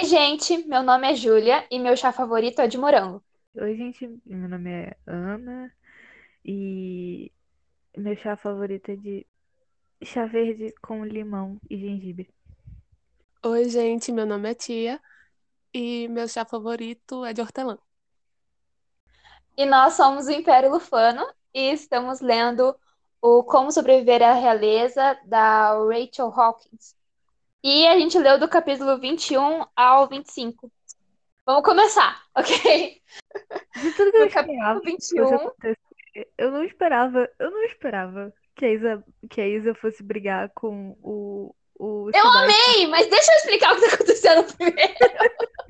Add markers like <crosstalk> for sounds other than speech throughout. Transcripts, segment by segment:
Oi, gente, meu nome é Júlia e meu chá favorito é de morango. Oi, gente, meu nome é Ana e meu chá favorito é de chá verde com limão e gengibre. Oi, gente, meu nome é Tia e meu chá favorito é de hortelã. E nós somos o Império Lufano e estamos lendo o Como Sobreviver à Realeza da Rachel Hawkins. E a gente leu do capítulo 21 ao 25. Vamos começar, <laughs> ok? De tudo que eu No capítulo esperava, 21, fosse acontecer, eu não esperava, eu não esperava que a Isa, que a Isa fosse brigar com o, o eu Sebastian. amei, mas deixa eu explicar o que tá acontecendo primeiro. <laughs>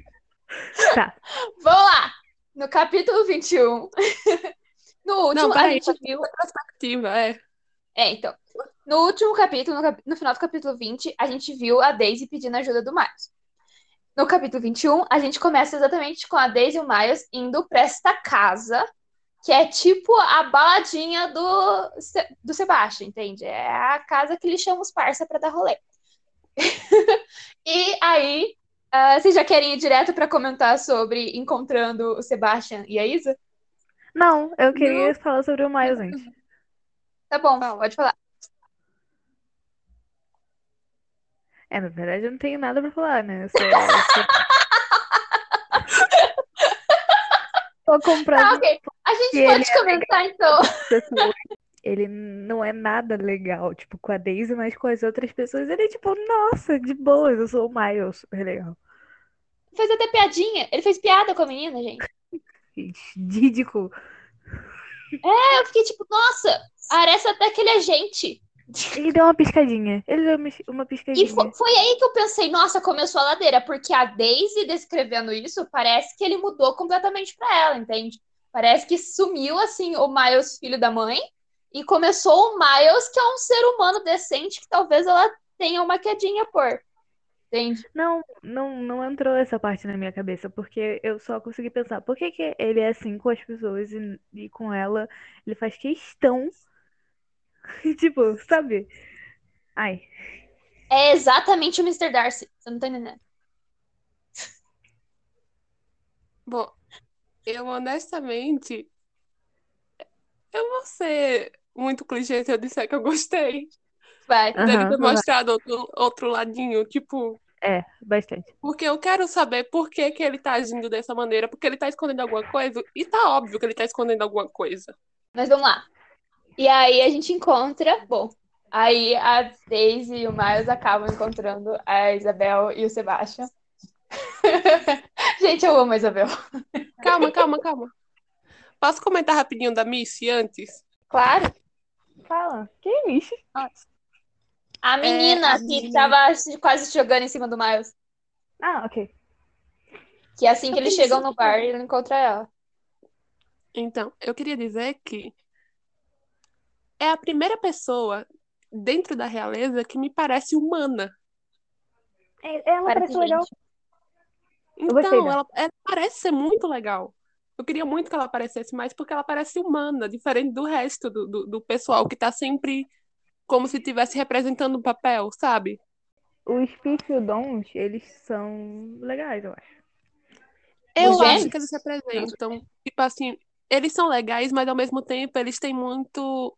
Tá, Vamos lá. No capítulo 21, <laughs> no último, Não, a gente viu. Perspectiva, é. É, então. No último capítulo, no, cap- no final do capítulo 20, a gente viu a Daisy pedindo ajuda do Miles. No capítulo 21, a gente começa exatamente com a Daisy e o Miles indo pra esta casa, que é tipo a baladinha do, do Sebastian, entende? É a casa que eles chamam os parça pra dar rolê. <laughs> E aí, ah, vocês já querem ir direto pra comentar sobre encontrando o Sebastian e a Isa? não, eu queria falar sobre o Miles antes. Tá bom, Fala. pode falar. É, na verdade eu não tenho nada pra falar, né? Eu só, eu só... Tô Tá, comprando ok. A gente pode comentar então. <laughs> pessoas. Ele não é nada legal, tipo, com a Daisy, mas com as outras pessoas, ele é tipo, nossa, de boas, eu sou o Miles, super legal. fez até piadinha. Ele fez piada com a menina, gente. Ridículo. Aí eu fiquei tipo, nossa, parece até que ele é gente. <laughs> Ele deu uma piscadinha. Ele deu uma, uma E piscadinha. fo- foi aí que eu pensei, nossa, começou a ladeira, porque a Daisy descrevendo isso, parece que ele mudou completamente pra ela, entende? Parece que sumiu assim o Miles, filho da mãe, e começou o Miles, que é um ser humano decente, que talvez ela tenha uma quedinha por. Entende? Não, não, não entrou essa parte na minha cabeça, porque eu só consegui pensar, por que que ele é assim com as pessoas e, e com ela ele faz questão. <laughs> Tipo, sabe? Ai, É exatamente o Mr. Darcy. Você não tá entendendo. <laughs> Bom, eu honestamente. Eu vou ser muito clichê se eu disser que eu gostei Vai. Aham, dele ter vai. mostrado outro, outro ladinho, tipo. é, bastante. Porque eu quero saber por que que ele tá agindo dessa maneira, porque ele tá escondendo alguma coisa, e tá óbvio que ele tá escondendo alguma coisa. Mas vamos lá. E aí a gente encontra. Bom, aí a Daisy e o Miles acabam encontrando a Isabel e o Sebastian. <laughs> gente, eu amo a Isabel. Calma, calma, calma. Posso comentar rapidinho da Missy antes? Claro. Fala, que é isso? A menina a que menina. tava quase se jogando em cima do Miles. Ah, ok. Que é assim que Eu eles pensei chegam no que- bar e ele encontra ela. Então, eu queria dizer que é a primeira pessoa dentro da realeza que me parece humana. É- Ela Parece parece legal. Então, ela, ela parece ser muito legal. Eu queria muito que ela aparecesse mais, porque ela parece humana, diferente do resto do, do, do pessoal que tá sempre como se estivesse representando um papel, sabe? Os Pifildons, eles são legais, eu acho. Eu Os acho gêmeos? que eles representam. Tipo assim, eles são legais, mas ao mesmo tempo eles têm muito.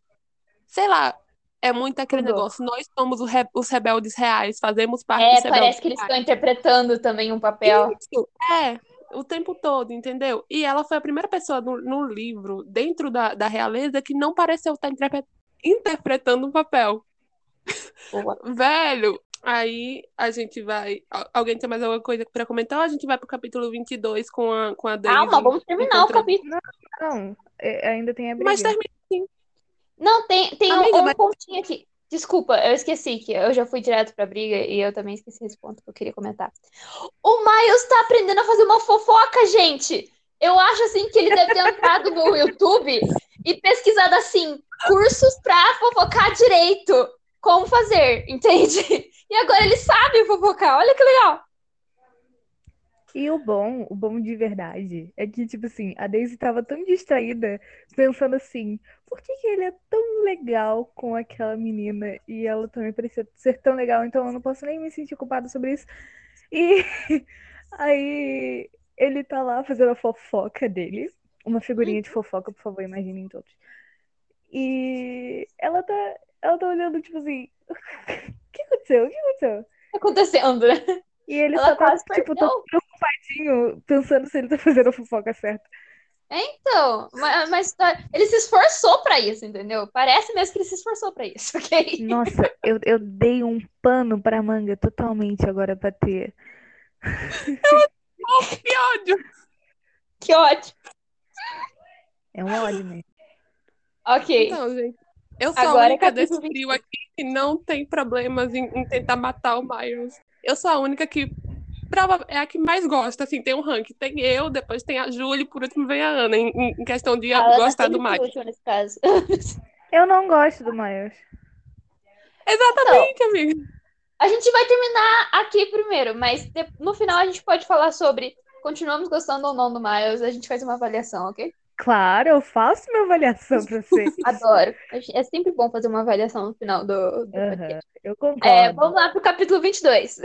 Sei lá, é muito aquele Pudor. negócio. Nós somos o re- os rebeldes reais, fazemos parte É, dos rebeldes parece que eles reais. estão interpretando também um papel. Isso, é, o tempo todo, entendeu? E ela foi a primeira pessoa no, no livro, dentro da, da realeza, que não pareceu estar interpre- interpretando um papel. <laughs> Velho, aí a gente vai. al- Alguém tem mais alguma coisa pra comentar? Ou a gente vai pro capítulo 22 com a, com a Daisy? Calma, vamos terminar o encontrando- capítulo. Não, é- ainda tem a briga. Mas termina assim. Não, tem, tem um, Amiga, um mas- pontinho aqui. Desculpa, eu esqueci que eu já fui direto pra briga e eu também esqueci esse ponto que eu queria comentar. O Miles tá aprendendo a fazer uma fofoca, gente. Eu acho assim que ele deve ter entrado no YouTube e pesquisado assim, cursos pra fofocar direito. Como fazer, entende? E agora ele sabe fofocar. Olha que legal. E o bom, o bom de verdade, é que, tipo assim, a Daisy tava tão distraída, pensando assim, por que que ele é tão legal com aquela menina e ela também parecia ser tão legal, então eu não posso nem me sentir culpada sobre isso. E <laughs> Aí ele tá lá fazendo a fofoca dele. Uma figurinha de fofoca, por favor, imaginem todos. E ela tá, ela tá olhando, tipo assim, <laughs> o que aconteceu? O que aconteceu? Tá acontecendo, né? E ele Ela só tá, tipo, perdeu. todo preocupadinho, pensando se ele tá fazendo a fofoca certa. Então, mas, mas tá- ele se esforçou pra isso, entendeu? Parece mesmo que ele se esforçou pra isso, <laughs> ok? Nossa, eu, eu dei um pano pra manga totalmente agora pra ter. <laughs> Que ódio! Que ódio. É um ódio mesmo. Ok. Então, gente, eu sou Agora a é única desse capítulo trio aqui que não tem problemas em, em tentar matar o Miles. Eu sou a única que prova- é a que mais gosta, assim, tem um ranking. Tem eu, depois tem a Júlia e por último vem a Ana, em, em questão de A gostar do último nesse caso. Eu não gosto do Miles. Exatamente, amiga. A gente vai terminar aqui primeiro, mas no final a gente pode falar sobre continuamos gostando ou não do Miles. A gente faz uma avaliação, ok? Claro, eu faço minha avaliação pra você. <laughs> Adoro. É sempre bom fazer uma avaliação no final do, do podcast. Aham, eu concordo. É, vamos lá pro capítulo 22.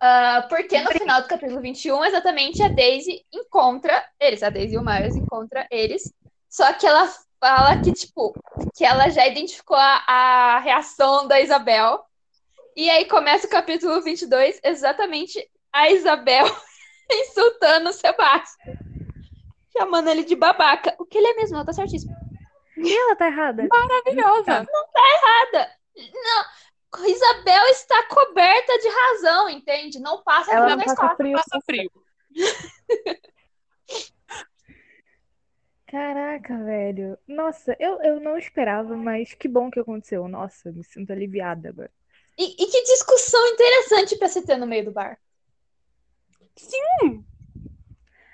Ah, porque no final do capítulo 21, exatamente, a Daisy encontra eles. A Daisy e o Miles encontra eles. Só que ela fala que, tipo, que ela já identificou a, a reação da Isabel. E aí começa o capítulo 22, exatamente a Isabel <laughs> insultando o Sebastião. Chamando ele de babaca. O que ele é mesmo, ela tá certíssima. E ela tá errada? Maravilhosa. Nada. Não. Isabel está coberta de razão, entende? Não passa Ela frio não na passa escola. frio. Passa frio. Caraca, velho. Nossa, eu, eu não esperava, mas que bom que aconteceu. Nossa, me sinto aliviada agora. E, e que discussão interessante pra se ter no meio do bar. Sim,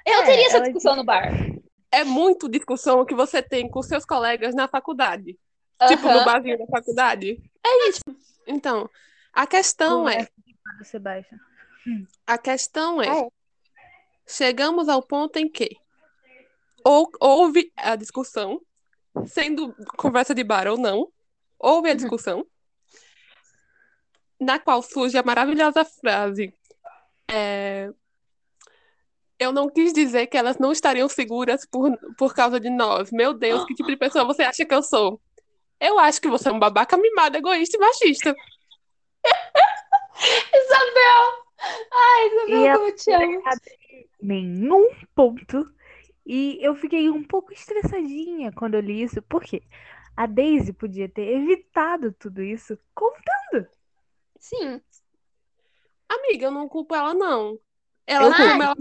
Eu É, teria essa discussão no bar. é muito discussão que você tem com seus colegas na faculdade. Tipo, no barzinho da faculdade. É isso. Então, a questão é, Do Sebastião. a questão é, Ah, é. chegamos ao ponto em que ou, houve a discussão, sendo conversa de bar ou não, houve a discussão, na qual surge a maravilhosa frase. é, eu não quis dizer que elas não estariam seguras por, por causa de nós. Meu Deus, que tipo de pessoa você acha que eu sou? Eu acho que você é um babaca mimado, egoísta e machista. <laughs> Isabel! Ai, E Isabel, ela- como eu te amo. Nenhum ponto. E eu fiquei um pouco estressadinha quando eu li isso. Por quê? A Daisy podia ter evitado tudo isso contando. Sim. Amiga, eu não culpo ela, não. Ela, Eu como ela,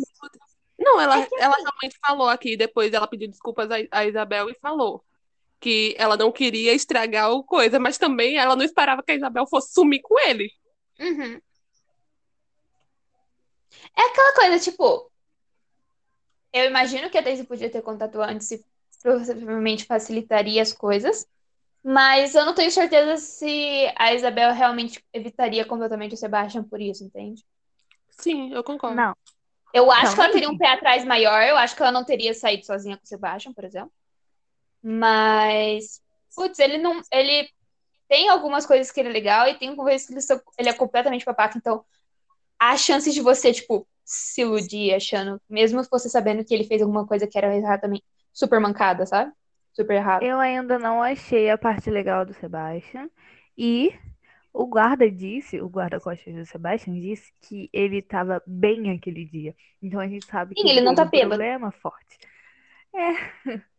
não, ela, É ela realmente falou aqui, depois ela pediu desculpas a, a Isabel e falou que ela não queria estragar o coisa, mas também ela não esperava que a Isabel fosse sumir com ele. Uhum. É aquela coisa, tipo. Eu imagino que a Daisy podia ter contato antes e provavelmente facilitaria as coisas. Mas eu não tenho certeza se a Isabel realmente evitaria completamente o Sebastian por isso, entende? Sim, eu concordo. Não. Eu acho Não, que ela teria um pé atrás maior. Eu acho que ela não teria saído sozinha com o Sebastian, por exemplo. Mas, putz, ele não. Ele tem algumas coisas que ele é legal e tem coisas que ele, é completamente babaca. Então, há chances de você, tipo, se iludir achando, mesmo você sabendo que ele fez alguma coisa que era exatamente super mancada, sabe? Super errada. Eu ainda não achei a parte legal do Sebastian. E o guarda disse, o guarda-costas do Sebastian disse que ele estava bem aquele dia. Então a gente sabe que Sim, ele não tá um bêbado. problema forte. É. <laughs>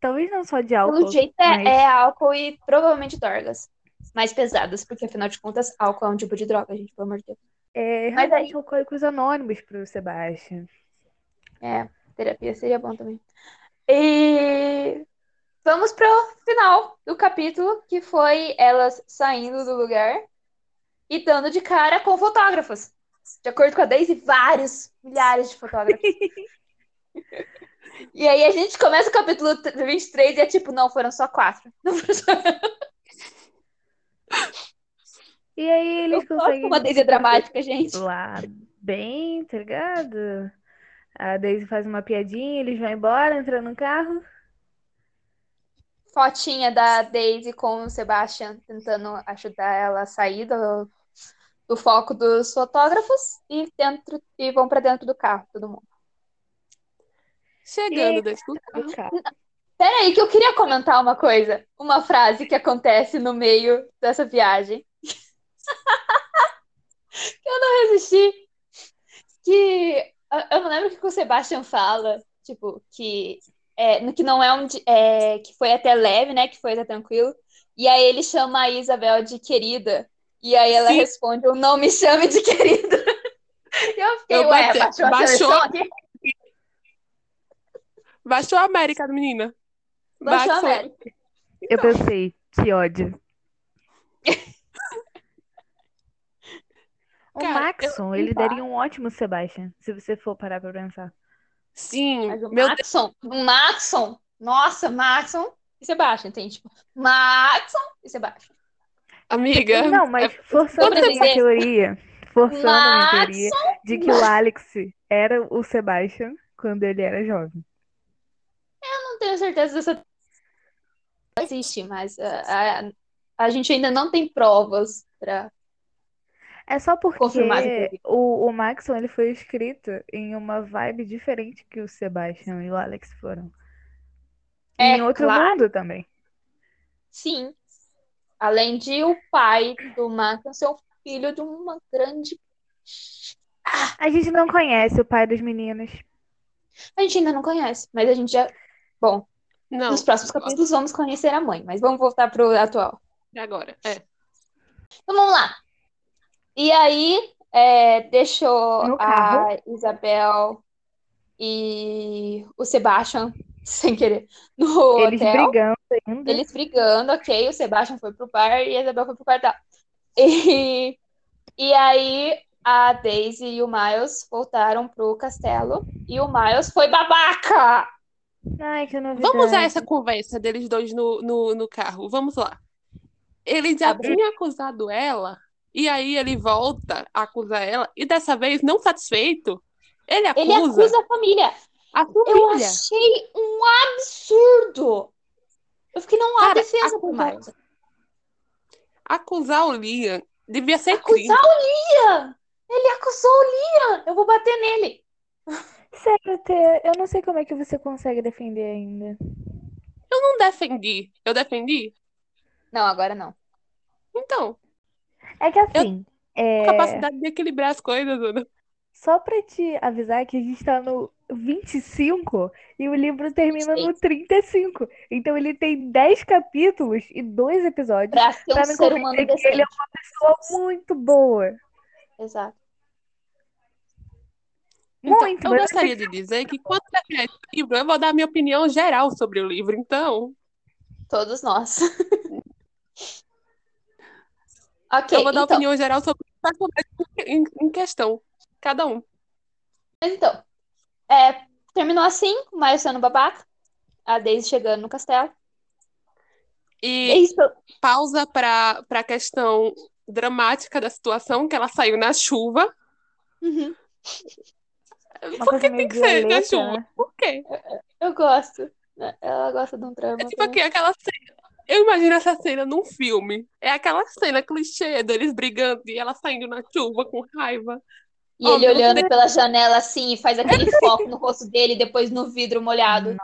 Talvez não só de álcool, Pelo jeito é, mas é álcool e provavelmente drogas. Mais pesadas, porque afinal de contas, álcool é um tipo de droga, gente, pelo amor de Deus. é Mas realmente alcoólicos anônimos pro Sebastian. É, terapia seria bom também. E vamos pro final do capítulo, que foi elas saindo do lugar e dando de cara com fotógrafos. De acordo com a Daisy, vários, milhares de fotógrafos. <laughs> E aí a gente começa o capítulo 23 e é tipo, não, foram só quatro. Não foram só... E aí eles Eu conseguem como a Daisy é dramática, gente. lá bem, tá ligado? A Daisy faz uma piadinha, eles vão embora, entrando no carro. Fotinha da Daisy com o Sebastian tentando ajudar ela a sair do, do foco dos fotógrafos e dentro e vão pra dentro do carro, todo mundo. Chegando E- carro. Cara, Peraí, que eu queria comentar uma coisa, uma frase que acontece no meio dessa viagem. <laughs> que eu não resisti. Que eu- não lembro o que o Sebastian fala, tipo, que é, no que não é um é, que foi até leve, né? Que foi até tranquilo. E aí ele chama a Isabel de querida. E aí ela Sim. responde, eu não me chame de querida. <laughs> E eu fiquei, Eu ué, bati- baixou a baixou. Baixou a América, menina. Baixou a Baixou. América. eu pensei, que ódio. <laughs> O Cara, Maxon, ele daria um ótimo Sebastian, se você for parar pra pensar. Sim, Mas o meu Deus. Maxon, o Maxon, nossa, Maxon e Sebastian, tem tipo, Maxon e Sebastian. Amiga. Não, mas forçando a minha teoria, forçando a minha teoria de que o Alex era o Sebastian quando ele era jovem. Eu não tenho certeza dessa existe, mas a, a, a gente ainda não tem provas pra. É só porque o, o Maxon ele foi escrito em uma vibe diferente que o Sebastian e o Alex foram. É em outro claro. mundo também. Sim. Além de o pai do Maxon ser o filho de uma grande. A gente não conhece o pai dos meninos. A gente ainda não conhece, mas a gente já. Bom, Não, nos próximos capítulos vamos conhecer a mãe, mas vamos voltar pro atual. e agora. É. Então vamos lá. E aí, é, deixou a. Isabel e o Sebastian, <laughs> sem querer, no Eles hotel. brigando ainda. Eles brigando, ok. O Sebastian foi pro bar e a Isabel foi pro quartel. E, <laughs> e aí, a Daisy e o Miles voltaram pro castelo. E o Miles foi babaca! Ai, que novidade. Vamos usar essa conversa deles dois no, no, no carro. Vamos lá. Ele já Tá tinha acusado ela, e aí ele volta a acusar ela, e dessa vez, não satisfeito, ele acusa, Ele acusa a família. a Eu família. achei um absurdo! Eu fiquei, não há Cara, defesa acusar- Miles. Acusar o Liam devia ser crime. Acusar o Liam! Ele acusou o Liam! Eu vou bater nele. Sério, Tê, eu não sei como é que você consegue defender ainda. Eu não defendi. Eu defendi? Não, agora não. Então, É que assim, é, capacidade de equilibrar as coisas, Ana. só pra te avisar que a gente tá no 25 e o livro termina no 35. Então ele tem 10 capítulos e dois episódios Pra ser um pra me ser humano convencer que ele é decente. uma pessoa muito boa. Exato. Então, Muito, eu gostaria de dizer que quando terminar esse livro, eu vou dar a minha opinião geral sobre o livro. Então, Todos nós. <laughs> ok, eu vou dar a então, opinião geral sobre o personagem em, em questão. Cada um. então é, terminou assim, o Miles sendo babaca, a Daisy chegando no castelo. E É isso. pausa para a questão dramática da situação, que ela saiu na chuva. Uhum. Uma Por que tem que ser na violeta, chuva? né? Por quê? Eu gosto. Ela gosta de um drama. É tipo aqui, aquela cena. Eu imagino essa cena num filme. É aquela cena clichê deles brigando e ela saindo na chuva com raiva. E Oh, ele olhando Deus. pela janela assim, e faz aquele <laughs> foco no rosto dele, e depois no vidro molhado.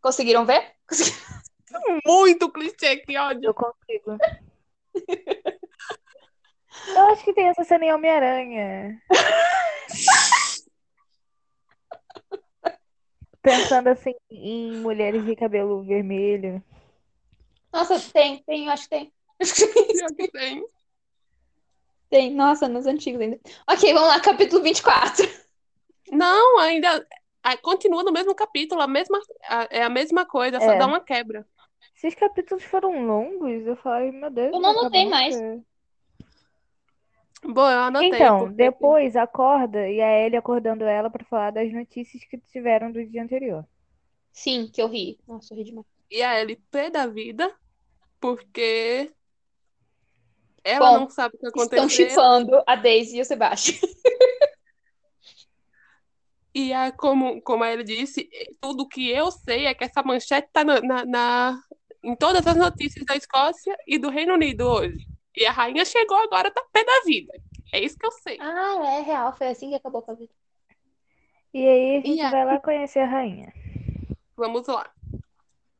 Conseguiram ver? Muito clichê, que ódio. Eu consigo. <laughs> Eu acho que tem essa cena em Homem-Aranha. <laughs> Pensando assim em mulheres de cabelo vermelho. Nossa, tem, tem, eu acho que tem. <laughs> Pior que tem. Tem, nossa, nos antigos ainda. Ok, vamos lá, capítulo 24. Não, ainda. Continua no mesmo capítulo, a mesma, a- é a mesma coisa, só É. dá uma quebra. Esses capítulos foram longos, eu falei, meu Deus. Eu não notei mais. Bom, eu anotei. Então, porque- depois acorda e a Ellie acordando ela pra falar das notícias que tiveram do dia anterior. Sim, que eu ri. Nossa, eu ri demais. E a Ellie pé da vida, porque ela Bom, não sabe o que Estão aconteceu. chipando a Daisy e o Sebastian. E a, como, como a Ellie disse, tudo que eu sei é que essa manchete tá na, na- na- em todas as notícias da Escócia e do Reino Unido hoje. E a rainha chegou agora, tá pé da vida. É isso que eu sei. Ah, é real, foi assim que acabou com a vida. E aí a gente E aí? vai lá conhecer a rainha. Vamos lá.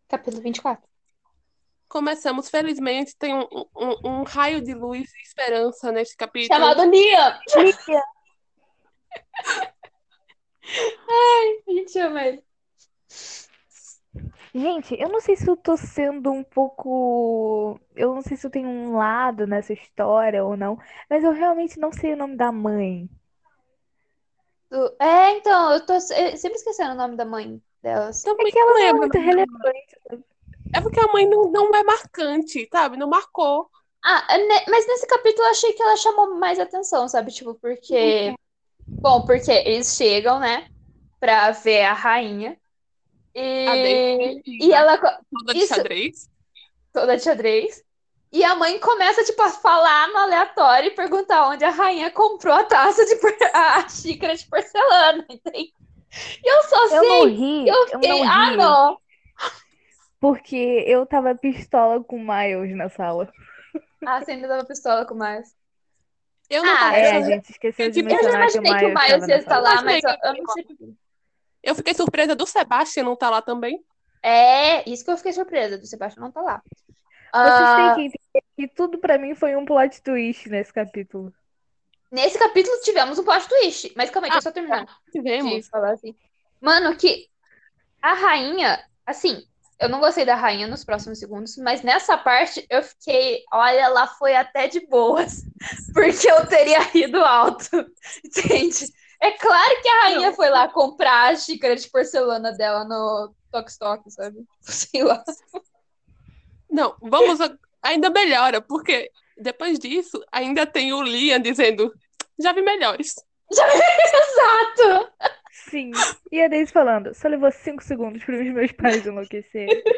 Capítulo 24. Começamos, felizmente, tem um, um, um raio de luz e esperança neste capítulo. Chamado Liam. Liam. <laughs> A gente ele. Gente, eu não sei se eu tô sendo um pouco. Eu não sei se eu tenho um lado nessa história ou não, mas eu realmente não sei o nome da mãe. Do- É, então, eu tô eu sempre esquecendo o nome da mãe delas. Também É que ela não é lembro. muito relevante. É porque a mãe não, não é marcante, sabe? Não marcou. Ah, ne- mas nesse capítulo eu achei que ela chamou mais atenção, sabe? Tipo, porque. Bom, porque eles chegam, né? Pra ver a rainha. A E, Daisy e ela toda de Isso. xadrez. toda de xadrez. E a mãe começa, tipo, a falar no aleatório e perguntar onde a rainha comprou a taça de <laughs> a xícara de porcelana, entende? E eu só Eu sei. não ri, Eu eu fiquei, não ah, não. porque eu tava pistola com o Miles na sala. Ah, você ainda dava pistola com o Miles. Eu não Ah, tava É, a eu- gente esqueceu de Eu já Eu já mencionar que o imaginei que o Miles Miles tava ia na estar sala. lá, mas eu, Imaginei eu não sei. Eu fiquei surpresa do Sebastian não tá lá também. É, isso que eu fiquei surpresa, do Sebastião não tá lá. Vocês Ah, têm que entender que tudo pra mim foi um plot twist nesse capítulo. nesse capítulo tivemos um plot twist, mas calma aí, deixa eu só terminar. de Tivemos. falar assim. Mano, que a rainha, assim, eu não gostei da rainha nos próximos segundos, mas nessa parte eu fiquei, olha, ela foi até de boas, <laughs> porque eu teria rido alto, <laughs> entende? É claro que a rainha Não. foi lá comprar a xícara de porcelana dela no Tok Stock, sabe? <laughs> Sei lá. Não, vamos. a- Ainda melhora, porque depois disso ainda tem o Liam dizendo: já vi melhores. <laughs> Exato! Sim. E a Daisy falando, só levou cinco segundos para os meus pais enlouquecerem. <laughs>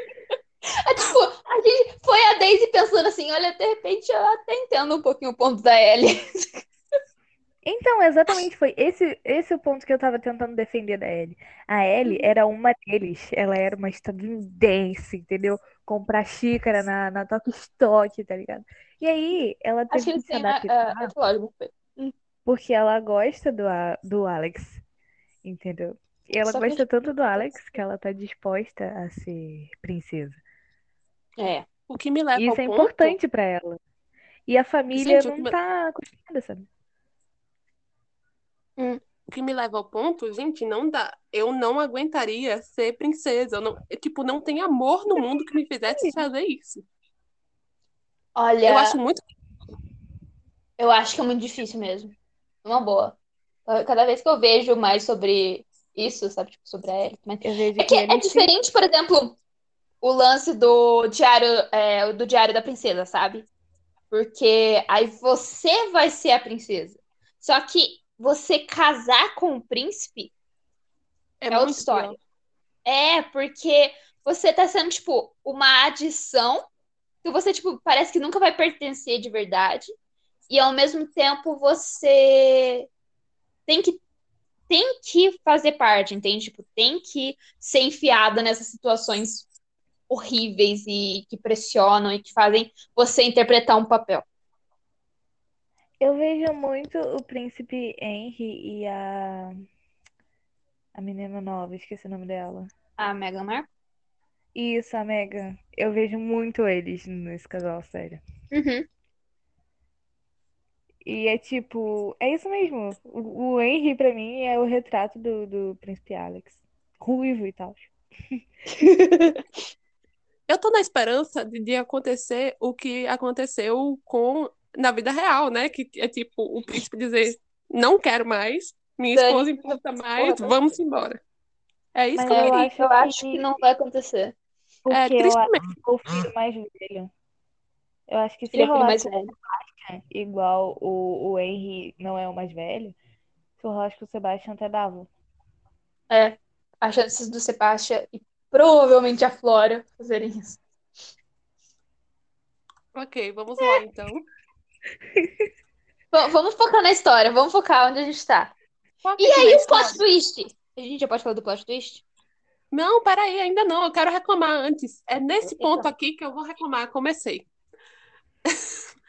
É tipo, a gente foi a Daisy pensando assim, olha, de repente eu até entendo um pouquinho o ponto da Ellie. Então, exatamente, foi esse, esse o ponto que eu tava tentando defender da Ellie. A Ellie era uma deles, ela era uma estadunidense, entendeu? Comprar xícara na, na Tok Stock, tá ligado? E aí, ela teve que que se adaptar lógico. porque ela gosta do, do Alex, entendeu? E ela Só que- gosta tanto do Alex <laughs> que ela tá disposta a ser princesa. É. O que me leva isso é ponto. importante pra ela. E a família Gente, que não me- tá acostumada, sabe? O que me leva ao ponto, gente, não dá. Eu não aguentaria ser princesa. Eu não, eu, tipo, não tem amor no mundo que me fizesse fazer isso. Olha, Eu acho muito. eu acho que é muito difícil mesmo. Uma boa. Cada vez que eu vejo mais sobre isso, sabe, tipo, sobre a Ellie, mas Eu vejo É que que é diferente, por exemplo, o lance do diário, é, do diário da princesa, sabe? Porque aí você vai ser a princesa. Só que você casar com o príncipe É, é outra história. pior. É, porque você tá sendo, tipo, uma adição que você, tipo, parece que nunca vai pertencer de verdade. E ao mesmo tempo você tem que tem que fazer parte, entende? Tipo, tem que ser enfiada nessas situações horríveis e que pressionam e que fazem você interpretar um papel. Eu vejo muito o príncipe Henry e a. A menina nova, esqueci o nome dela. A Meghan Markle? Isso, a Megan. Eu vejo muito eles nesse casal, sério. Uhum. E é tipo, é isso mesmo. O, o Henry, pra mim, é o retrato do, do príncipe Alex. Ruivo e tal. <laughs> Eu tô na esperança de, de acontecer o que aconteceu com na vida real, né? Que é tipo o príncipe dizer: não quero mais, minha Dani, esposa importa mais, porra. vamos embora. É isso Mas que eu eu queria. acho Eu acho que- que não vai acontecer. Porque É, eu acho tristemente. que o filho mais velho. Eu acho que se Ele é o filho mais velho. igual o, o Henry não é o mais velho, se rolasse com o Sebastian até dava. É. As chances do Sebastian e provavelmente a Flora fazerem isso. Ok, vamos lá então. <laughs> Bom, vamos focar na história, vamos focar onde a gente tá. Foca E aí o plot twist? A gente já pode falar do plot twist? Não, peraí, ainda não. Eu quero reclamar antes. É nesse ponto aqui que eu vou reclamar. Comecei. <laughs>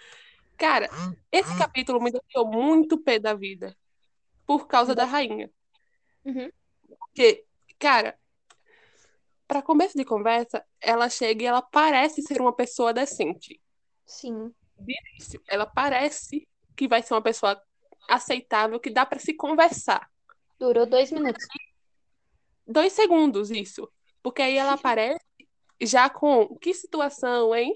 Cara, esse capítulo me deixou muito pé da vida. Por causa da rainha. Uhum. Porque, cara, para começo de conversa, ela chega e ela parece ser uma pessoa decente. Sim. Isso, Ela parece que vai ser uma pessoa aceitável, que dá para se conversar. Durou dois minutos. Dois segundos, isso. Porque aí ela <laughs> aparece já com que situação, hein?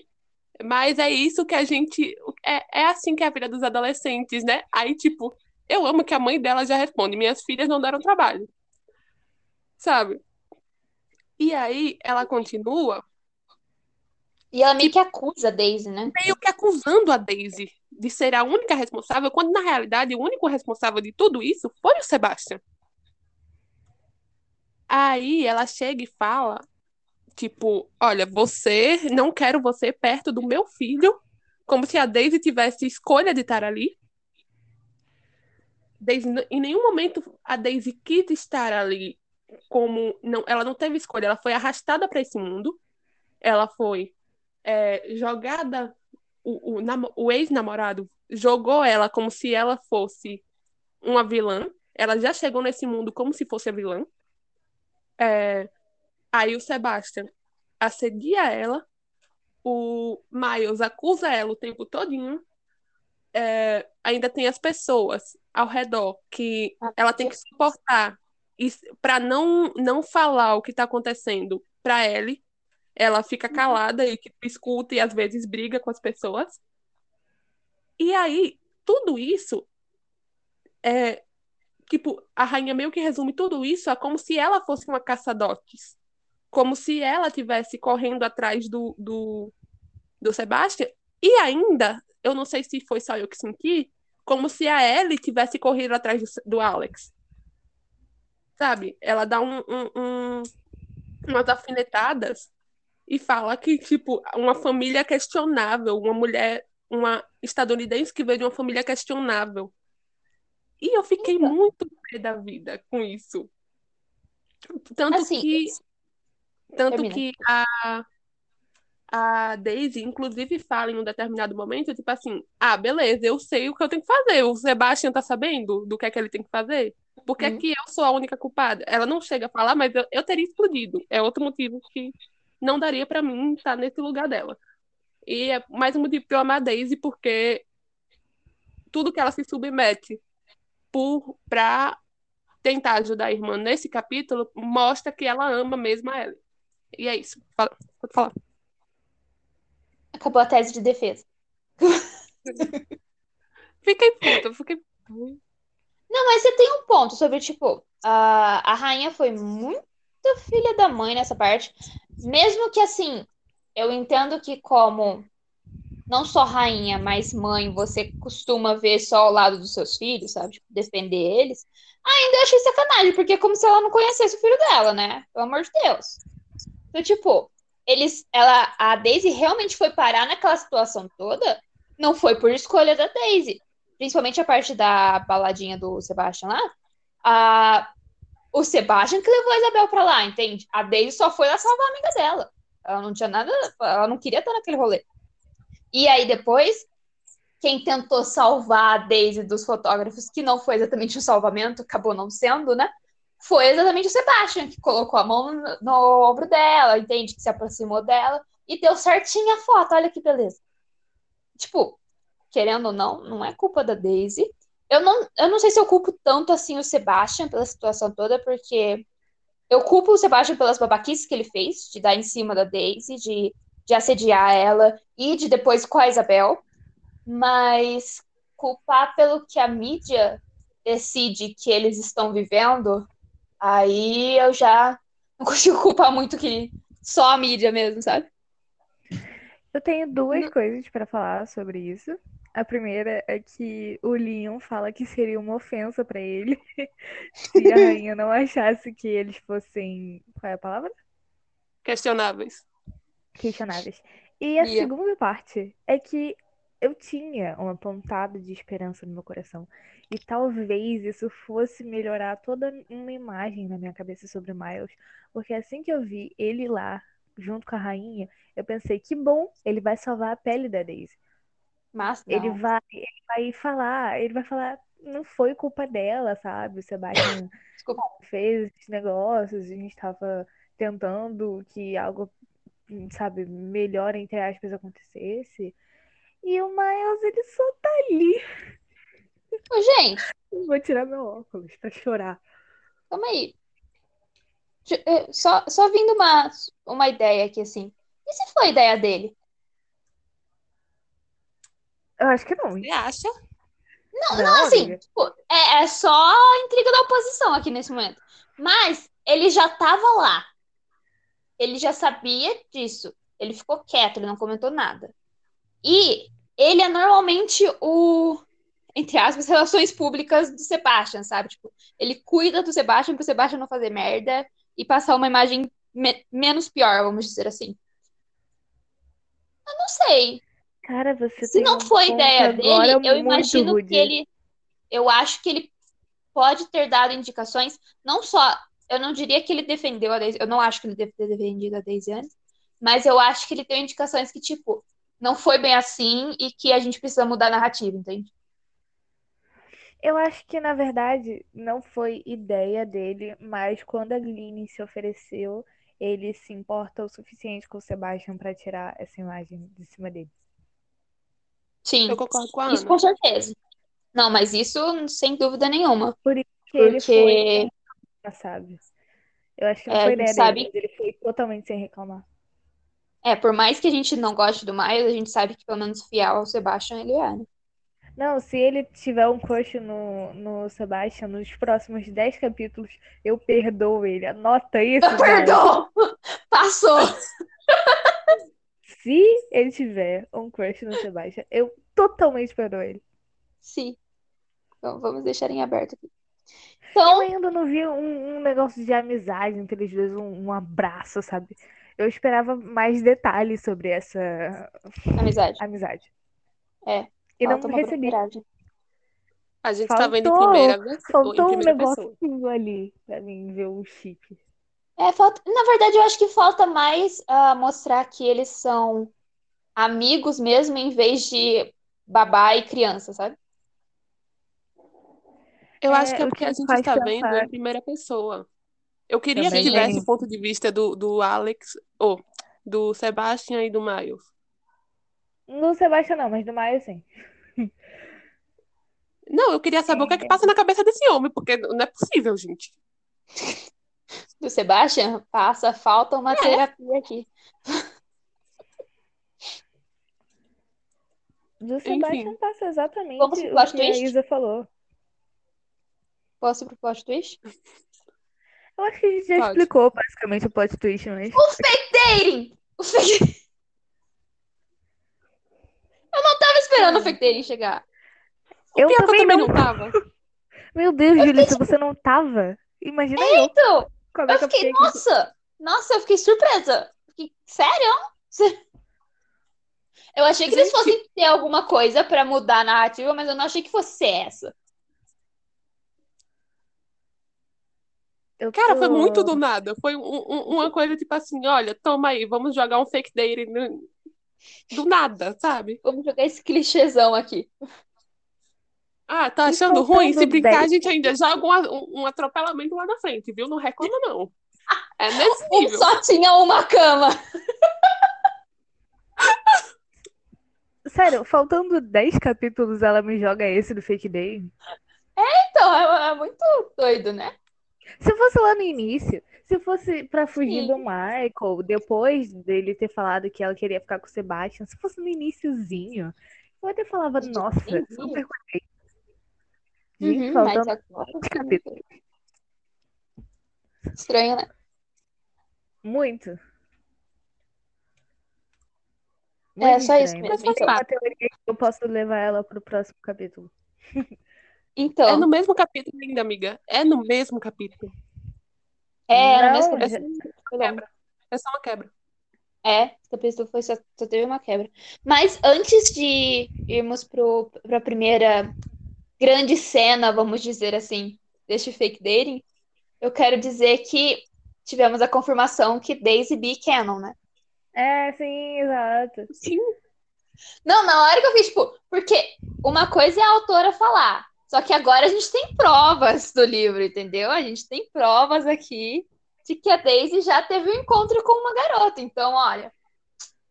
Mas é isso que a gente. É, é assim que é a vida dos adolescentes, né? Aí, tipo, eu amo que a mãe dela já responde: minhas filhas não deram trabalho. Sabe? E aí ela continua E ela meio que acusa a Daisy, né? meio que acusando a Daisy de ser a única responsável, quando na realidade o único responsável de tudo isso foi o Sebastian. Aí ela chega e fala, tipo, olha, você, não quero você perto do meu filho, como se a Daisy tivesse escolha de estar ali. Daisy, em nenhum momento a Daisy quis estar ali como não, ela não teve escolha, ela foi arrastada para esse mundo. Ela foi é, jogada o, o, o ex-namorado jogou ela como se ela fosse uma vilã. Ela já chegou nesse mundo como se fosse a vilã. É, aí o Sebastian assedia ela. O Miles acusa ela o tempo todinho. É, ainda tem as pessoas ao redor que ela tem que suportar para não não falar o que está acontecendo para ele. Ela fica calada e tipo, escuta e às vezes briga com as pessoas. E aí, tudo isso é tipo, a rainha meio que resume tudo isso a como se ela fosse uma caçadotes. Como se ela tivesse correndo atrás do, do, do Sebastian. E ainda, eu não sei se foi só eu que senti, como se a Ellie tivesse corrido atrás do, do Alex. Sabe? Ela dá um, um, um- umas alfinetadas e fala que, tipo, uma família questionável, uma mulher, uma estadunidense que veio de uma família questionável. E eu fiquei Então. muito pé da vida com isso. Tanto Assim, que, tanto termina. que a, a Daisy, inclusive, fala em um determinado momento, tipo assim, ah, beleza, eu sei o que eu tenho que fazer. O Sebastian tá sabendo do que é que ele tem que fazer? Por que é Uhum. que eu sou a única culpada? Ela não chega a falar, mas eu, eu teria explodido. É outro motivo que não daria pra mim estar nesse lugar dela. E é mais um motivo pra eu amar a Daisy, porque tudo que ela se submete por, pra tentar ajudar a irmã nesse capítulo mostra que ela ama mesmo a Ellie. E é isso. Fala, pode falar. Acabou a tese de defesa. <laughs> Fiquei puta, fiquei. Não, mas você tem um ponto sobre, tipo, a, a rainha foi muito filha da mãe nessa parte. Mesmo que, assim, eu entendo que como não só rainha, mas mãe, você costuma ver só o lado dos seus filhos, sabe? Tipo, defender eles. Ainda achei sacanagem, porque é como se ela não conhecesse o filho dela, né? Pelo amor de Deus. Então, tipo, eles, ela, a Daisy realmente foi parar naquela situação toda, não foi por escolha da Daisy. Principalmente a parte da baladinha do Sebastian lá. A, o Sebastian que levou a Isabel pra lá, entende? A Daisy só foi lá salvar a amiga dela. Ela não tinha nada, ela não queria estar naquele rolê. E aí depois, quem tentou salvar a Daisy dos fotógrafos, que não foi exatamente um salvamento, acabou não sendo, né? Foi exatamente o Sebastian, que colocou a mão no, no ombro dela, entende? Que se aproximou dela e deu certinho a foto. Olha que beleza. Tipo, querendo ou não, não é culpa da Daisy. Eu não, eu não sei se eu culpo tanto assim o Sebastian pela situação toda, porque eu culpo o Sebastian pelas babaquices que ele fez, de dar em cima da Daisy, de, de assediar ela e de depois com a Isabel. Mas culpar pelo que a mídia decide que eles estão vivendo, aí eu já não <laughs> consigo culpar muito que só a mídia mesmo, sabe? Eu tenho duas coisas para falar sobre isso. A primeira é que o Leon fala que seria uma ofensa para ele <laughs> se a rainha não achasse que eles fossem. Qual é a palavra? Questionáveis. Questionáveis. E a Yeah. segunda parte é que eu tinha uma pontada de esperança no meu coração. E talvez isso fosse melhorar toda uma imagem na minha cabeça sobre o Miles. Porque assim que eu vi ele lá, junto com a rainha, eu pensei, que bom, ele vai salvar a pele da Daisy. Mas não. Ele vai, ele vai falar, ele vai falar, não foi culpa dela, sabe? O Sebastian <laughs> Desculpa. fez esses negócios, a gente tava tentando que algo, sabe, melhor, entre aspas, acontecesse. E o Miles, ele só tá ali. Ô, gente, <laughs> Vou tirar meu óculos pra chorar. calma aí. Eh, Só, só vindo uma, uma ideia aqui, assim. E se foi ideia dele? Eu acho que não. Você acha? Não, Não, não, assim, tipo, é, é só a intriga da oposição aqui nesse momento. Mas ele já tava lá. Ele já sabia disso. Ele ficou quieto, ele não comentou nada. E ele é normalmente o, entre aspas, relações públicas do Sebastian, sabe? Tipo, ele cuida do Sebastian pro Sebastian não fazer merda e passar uma imagem me- menos pior, vamos dizer assim. Eu não sei. Cara, você Se não foi ideia dele, eu imagino rude. que ele. Eu acho que ele pode ter dado indicações, não só. Eu não diria que ele defendeu a Daisy, eu não acho que ele deve ter defendido a Daisy antes, mas eu acho que ele tem indicações que, tipo, não foi bem assim e que a gente precisa mudar a narrativa, entende? Eu acho que, na verdade, não foi ideia dele, mas quando a Glenn se ofereceu, ele se importa o suficiente com o Sebastian pra tirar essa imagem de cima dele. Sim, Eu concordo com a isso Ana. com certeza. Não, mas isso sem dúvida nenhuma. Por isso que ele foi, Porque, sabe? Eu acho que não É, foi ideia sabe- dele, mas ele foi totalmente sem reclamar. é, por mais que a gente não goste do Miles, a gente sabe que pelo menos fiel ao Sebastian ele é, né? Não, se ele tiver um crush no, no Sebastian nos próximos 10 capítulos, eu perdoo ele. Anota isso, Eu perdoo! Passou! Se ele tiver um crush no Sebastian, eu totalmente perdoo ele. Sim. Então, vamos deixar em aberto aqui. Eu Então, ainda não vi um, um negócio de amizade entre eles dois, um, um abraço, sabe? Eu esperava mais detalhes sobre essa amizade. amizade. É, E não Falta recebi. broderagem. A gente tá vendo em Faltou- primeira, em Faltou um primeira pessoa. negocinho ali pra mim ver o chip. É, falta... Na verdade, eu acho que falta mais ah, mostrar que eles são amigos mesmo, em vez de babá e criança, sabe? Eu É, acho que é o porque que a gente está vendo em primeira pessoa. Eu queria Também que tivesse o ponto de vista do, do Alex, ou do Sebastian e do Miles. No Sebastian não, mas do Maio sim. Não, eu queria saber o que é que passa na cabeça desse homem, porque não é possível, gente. Do Sebastian, passa, falta uma terapia aqui. Do Sebastian passa exatamente Vamos pro o que a twist? Isa falou. Posso ir pro plot twist? Eu acho que a gente já Pode. explicou basicamente o plot twist, mas. O fake dating! O fake... Eu não tava esperando o fake dating chegar. Eu Pior que eu também também não. não tava. Meu Deus, Julissa, você não tava? Imagina eu. Então, Como é eu eu fiquei, fiquei aqui? nossa! Nossa, eu fiquei surpresa. Fiquei, sério? <laughs> Eu achei que eles fossem ter alguma coisa pra mudar a narrativa, mas eu não achei que fosse essa. Eu Cara, foi muito do nada. Foi um- um- uma coisa tipo assim: olha, toma aí, vamos jogar um fake dating no- do nada, sabe? Vamos jogar esse clichêzão aqui. Ah, tá achando ruim? Se brincar, a 10. gente ainda joga um, um- atropelamento lá na frente, viu? Não reclama, não. É <laughs> nesse Um nível. só tinha uma cama. Sério, faltando 10 capítulos, ela me joga esse do Fake Day. Então, é, é muito doido, né? Se fosse lá no início, se fosse pra fugir Sim. do Michael, depois dele ter falado que ela queria ficar com o Sebastian, se fosse no iniciozinho, eu até falava, nossa, super. Gente, Uhum, faltando agora 10 capítulos. Estranho, né? Muito. É, Muito só isso estranho. mesmo. Mas Faz tem uma teoria que eu posso levar ela pro próximo capítulo. <laughs> É Então, no mesmo capítulo ainda, amiga. É no mesmo capítulo. é, no mesmo É já- só uma quebra. É só uma quebra. É, esse capítulo foi só, só teve uma quebra. Mas antes de irmos pro, pra primeira grande cena, vamos dizer assim, deste fake dating, eu quero dizer que tivemos a confirmação que Daisy B canon, né? É, sim, exato. Sim. Não, na hora que eu fiz, tipo, porque uma coisa é a autora falar, só que agora a gente tem provas do livro, entendeu? A gente tem provas aqui de que a Daisy já teve um encontro com uma garota. Então, olha,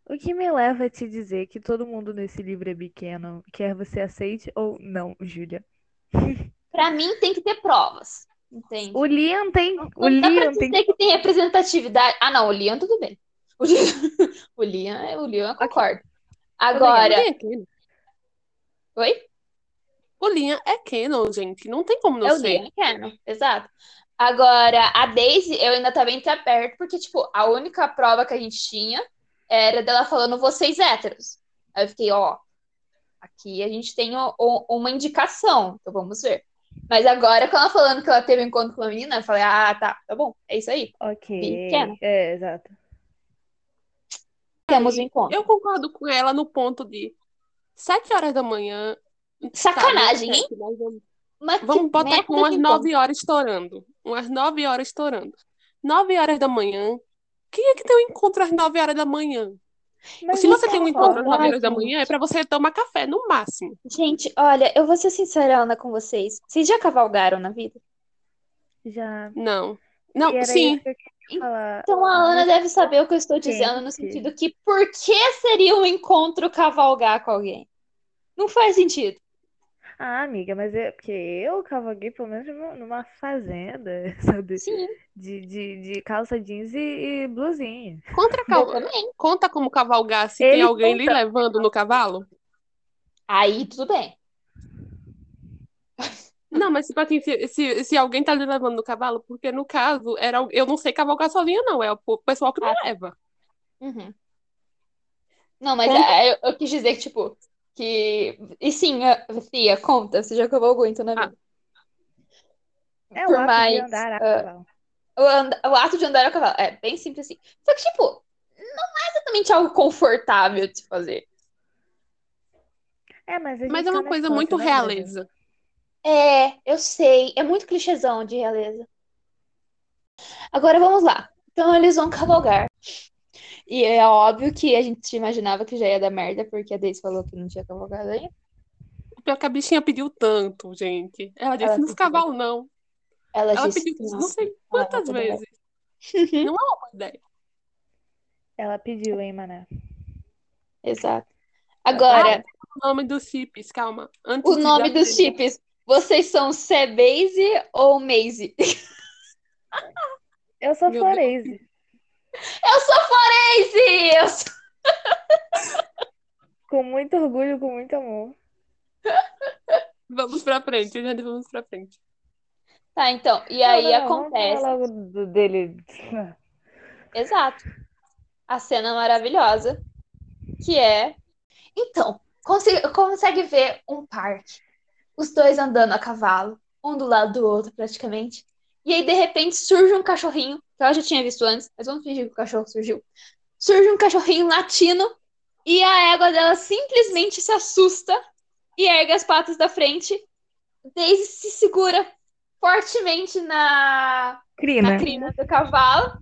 O que me leva a te dizer que todo mundo nesse livro é pequeno, quer você aceite ou não, Júlia. <laughs> pra mim tem que ter provas, entende? O Liam tem. O Não dá pra Liam dizer tem. que tem representatividade. Ah, não, o Liam tudo bem. <laughs> O Liam, o Liam, o Liam eu concordo. Agora, é oi? O Liam é canon, gente. Não tem como não É o ser. Liam Canon, exato. Agora, a Daisy, eu ainda tava entre aberto, porque, tipo, a única prova que a gente tinha era dela falando vocês héteros. Aí eu fiquei, ó, aqui a gente tem o- o- uma indicação, então vamos ver. Mas agora, com ela falando que ela teve um encontro com a menina, eu falei, ah, tá, tá bom, é isso aí. Ok. Pequeno. É, exato. Temos o encontro. Eu concordo com ela no ponto de sete horas da manhã. Sacanagem, tá, hein? vamos- Vamos botar com umas de encontro. nove horas estourando. Umas nove horas estourando. Nove horas da manhã. Quem é que tem um encontro às nove horas da manhã? Mas Se você tem um é encontro às nove saudade. horas da manhã, é pra você tomar café, no máximo. Gente, olha, eu vou ser sincerona com vocês. Vocês já cavalgaram na vida? Já. Não. Não, sim. Então a Ana deve saber o que eu estou dizendo, no sentido que por que seria um encontro cavalgar com alguém? Não faz sentido. Ah, amiga, mas é porque eu cavalguei pelo menos numa, numa fazenda, <laughs> sabe? Sim, De, de, de calça jeans e, e blusinha. Contra cal... também. Conta como cavalgar se tem Ele alguém lhe conta. levando no cavalo? Aí tudo bem. Não, mas tipo assim, se, se, se alguém tá lhe levando no cavalo, porque no caso, era, eu não sei cavalgar sozinha, não. É o pessoal que me Ah. leva. Uhum. Não, mas Conta. é, eu, eu quis dizer que, tipo, que. E sim, a- Fia, conta, você já cavalgou então na Ah. vida. É o Por ato de mais, andar a ah, cavalo. O, and- o ato de andar a cavalo. É bem simples assim. Só que, tipo, não é exatamente algo confortável de se fazer. É, mas a Mas é uma coisa Escócia, muito é Brasil. realeza. É, eu sei. É muito clichêzão de realeza. Agora vamos lá. Então eles vão cavalgar. E é óbvio que a gente imaginava que já ia dar merda, porque a Daisy falou que não tinha cavalgado ainda. Pior que a bichinha pediu tanto, gente. Ela disse, Ela cavalos não. Ela Ela disse pediu não. não sei quantas não vezes. <laughs> Não é uma boa ideia. Ela pediu, hein, mané? Exato. Agora, O nome dos chips, calma. Antes o nome dos tempo. chips. Vocês são Sebase ou Maze? Eu sou. Florese. Eu sou Forense! Eu sou... <laughs> Com muito orgulho, com muito amor. Vamos pra frente, já vamos pra frente. Tá, então. E aí não, não, vamos acontece. falar logo do- dele. Exato. A cena maravilhosa, que é. Então, consegue, consegue ver um parque. Os dois andando a cavalo, um do lado do outro, praticamente. E aí, de repente, surge um cachorrinho, que eu já tinha visto antes, mas vamos fingir que o cachorro surgiu. Surge um cachorrinho latino e a égua dela simplesmente se assusta e ergue as patas da frente. Daisy se segura fortemente na, Crina. na crina do cavalo.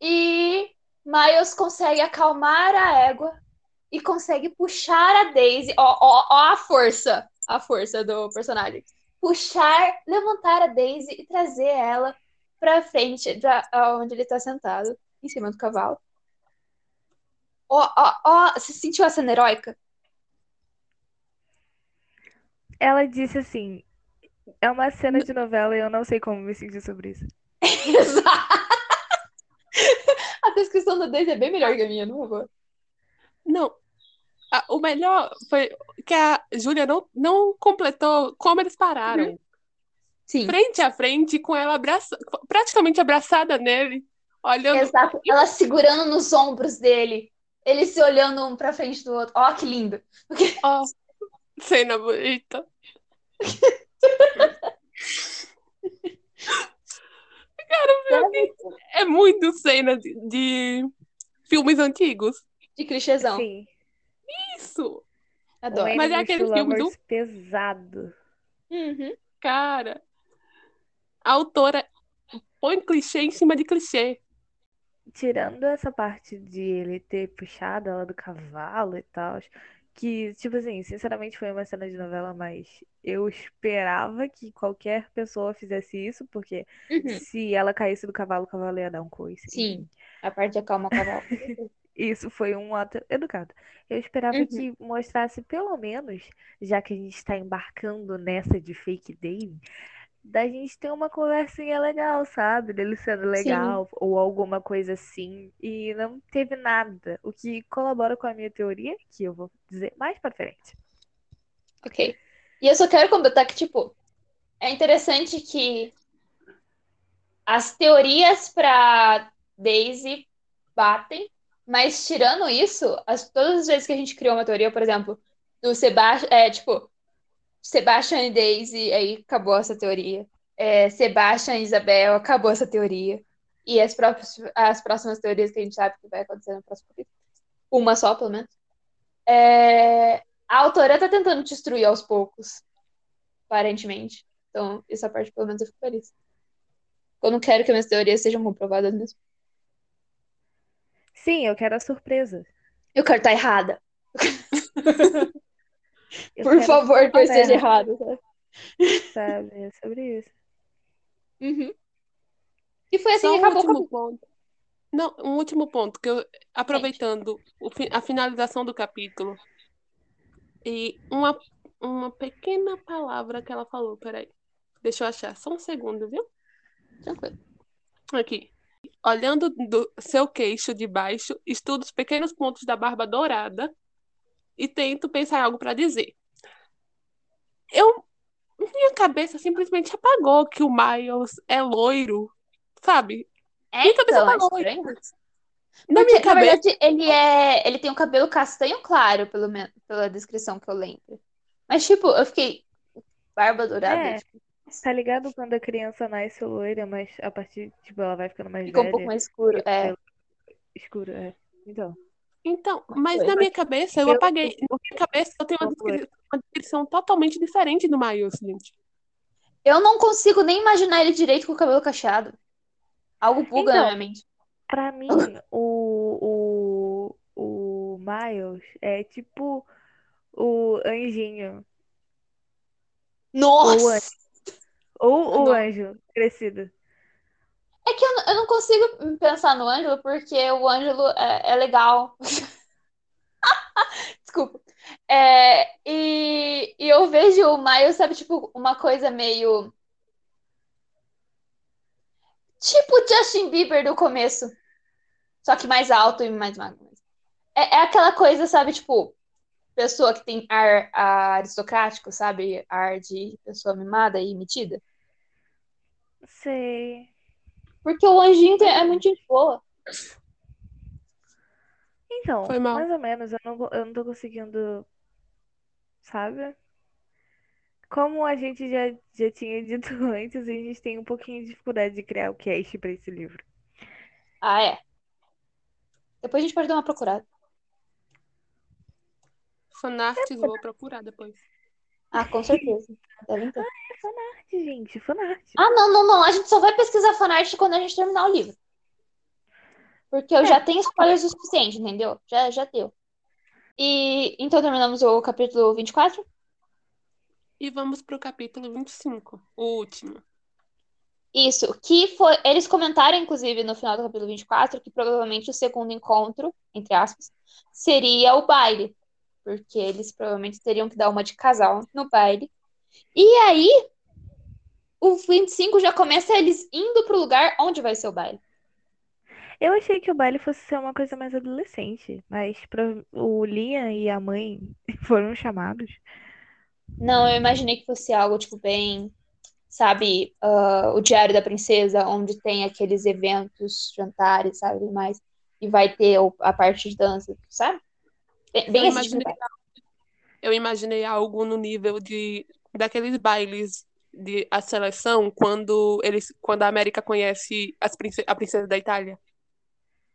E Miles consegue acalmar a égua e consegue puxar a Daisy. Ó, ó, ó a força, a força do personagem. Puxar, levantar a Daisy e trazer ela pra frente, da, onde ele tá sentado, em cima do cavalo. Ó, ó, ó, você sentiu a cena heróica? Ela disse assim: é uma cena de novela e eu não sei como me sentir sobre isso. <laughs> Exato. A descrição da Daisy é bem melhor que a minha, não vou. Não. o melhor foi que a Júlia não, não completou como eles pararam. Sim. Frente a frente, com ela abraça, praticamente abraçada nele, olhando. Exato. Ela segurando nos ombros dele. Eles se olhando um pra frente do outro. Ó, que lindo. Ó, cena bonita. <laughs> É muito cena de, de filmes antigos. De clichêzão. Sim. Isso, Adoro. Mas é aquele to filme do- pesado. Uhum. cara. A autora põe clichê em cima de clichê. tirando essa parte de ele ter puxado ela do cavalo e tal, que, tipo assim, sinceramente foi uma cena de novela, mas eu esperava que qualquer pessoa fizesse isso, porque Uhum. se ela caísse do cavalo, o cavalo ia dar um coice. Sim, a parte de acalma o cavalo. <laughs> Isso foi um ato educado. Eu esperava Uhum. que mostrasse pelo menos, já que a gente está embarcando nessa de fake dating, da gente ter uma conversinha legal, sabe? Dele sendo legal ou alguma coisa assim. E não teve nada. O que colabora com a minha teoria, que eu vou dizer mais pra frente. Ok. E eu só quero completar que, tipo, é interessante que as teorias pra Daisy batem, mas tirando isso, as, todas as vezes que a gente criou uma teoria, por exemplo, do Sebastian, é, tipo, Sebastian e Daisy, aí acabou essa teoria. É, Sebastian e Isabel, acabou essa teoria. E as, próprias, as próximas teorias que a gente sabe que vai acontecer no próximo capítulo. Uma só, pelo menos. É, a autora tá tentando destruir aos poucos, aparentemente. Então, essa parte, pelo menos, eu fico feliz. Eu não quero que minhas teorias sejam comprovadas mesmo. Sim, eu quero a surpresa. Eu quero estar errada. <laughs> <laughs> Eu Por favor, que eu esteja errada, errada. sabe? É sobre isso. Uhum. E foi assim Só que um acabou o último ponto. Não, um último ponto, que eu, aproveitando o a finalização do capítulo, e uma, uma pequena palavra que ela falou, peraí. Deixa eu achar, só um segundo, viu? Tranquilo. Aqui. Olhando do seu queixo de baixo, estudo os pequenos pontos da barba dourada e tento pensar em algo para dizer. Eu. Minha cabeça simplesmente apagou que o Miles é loiro, sabe? É, Minha cabeça então, é apagou. estranho. Na Porque, minha na cabeça. verdade, ele é. Ele tem um cabelo castanho claro, pelo menos, pela descrição que eu lembro. Mas, tipo, eu fiquei. Barba dourada, É. tipo, Tá ligado quando a criança nasce loira, mas a partir, tipo, ela vai ficando mais fica um velha, pouco mais escuro. É. escuro, é. Então, Então, mas Foi. na minha cabeça, eu Eu- apaguei. Na minha cabeça, eu tenho uma descrição, uma descrição totalmente diferente do Miles, gente. Eu não consigo nem imaginar ele direito com o cabelo cacheado. Algo buga Então, na minha mente. pra mim, o, o, o Miles é tipo o anjinho. Nossa! Ou o Não. anjo crescido. É que eu, eu não consigo pensar no Ângelo porque o Ângelo é, é legal. <laughs> Desculpa. É, e, e eu vejo o Miles, sabe, tipo, uma coisa meio. Tipo Justin Bieber do começo. Só que mais alto e mais magro. É, é aquela coisa, sabe, tipo, pessoa que tem ar, ar aristocrático, sabe? Ar de pessoa mimada e metida. Sei. Porque o anjinho tem- é muito gente boa. Então, Foi mal. mais ou menos, eu não, eu não tô conseguindo, sabe? Como a gente já, já tinha <laughs> dito antes, a gente tem um pouquinho de dificuldade de criar o cast pra esse livro. Ah, é. Depois a gente pode dar uma procurada. Fanarts, vou procurar depois. Ah, com certeza. Devem ter. É fanart, gente, fanart. Ah, não, não, não. A gente só vai pesquisar fanart quando a gente terminar o livro. Porque eu já tenho spoilers o suficiente, entendeu? Já, já deu. E então terminamos o capítulo 24? E vamos pro capítulo 25, o último. Isso, que foi. Eles comentaram, inclusive, no final do capítulo 24, que provavelmente o segundo encontro, entre aspas, seria o baile. Porque eles provavelmente teriam que dar uma de casal no baile. E aí, o 25 já começa eles indo pro lugar onde vai ser o baile. Eu achei que o baile fosse ser uma coisa mais adolescente, mas o Liam e a mãe <laughs> foram chamados. Não, eu imaginei que fosse algo, tipo, bem, sabe, ah, o Diário da Princesa, onde tem aqueles eventos, jantares, sabe, e mais. E vai ter a parte de dança, sabe? Bem, bem Eu esse tipo de imaginei, eu imaginei algo no nível de daqueles bailes de a seleção quando eles quando a América conhece as prince- a princesa da Itália.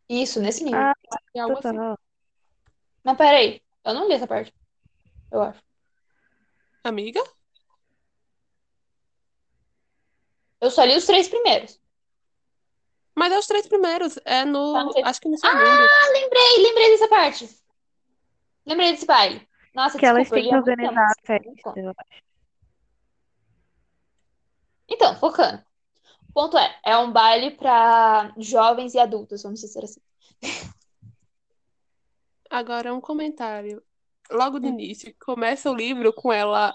Isso, nesse nível. Ah, É algo assim. Não, peraí. Eu não li essa parte. Eu acho. Amiga? Eu só li os três primeiros. Mas é os três primeiros. É no. Tá no. Acho que no segundo. Ah, lembrei, lembrei dessa parte. Lembrei desse baile. Nossa, Que elas desculpa, têm eu que organizar a festa, eu acho. Então, focando. O ponto é, é um baile para jovens e adultos, vamos dizer assim. Agora, um comentário. Logo no Hum. início, começa o livro com ela.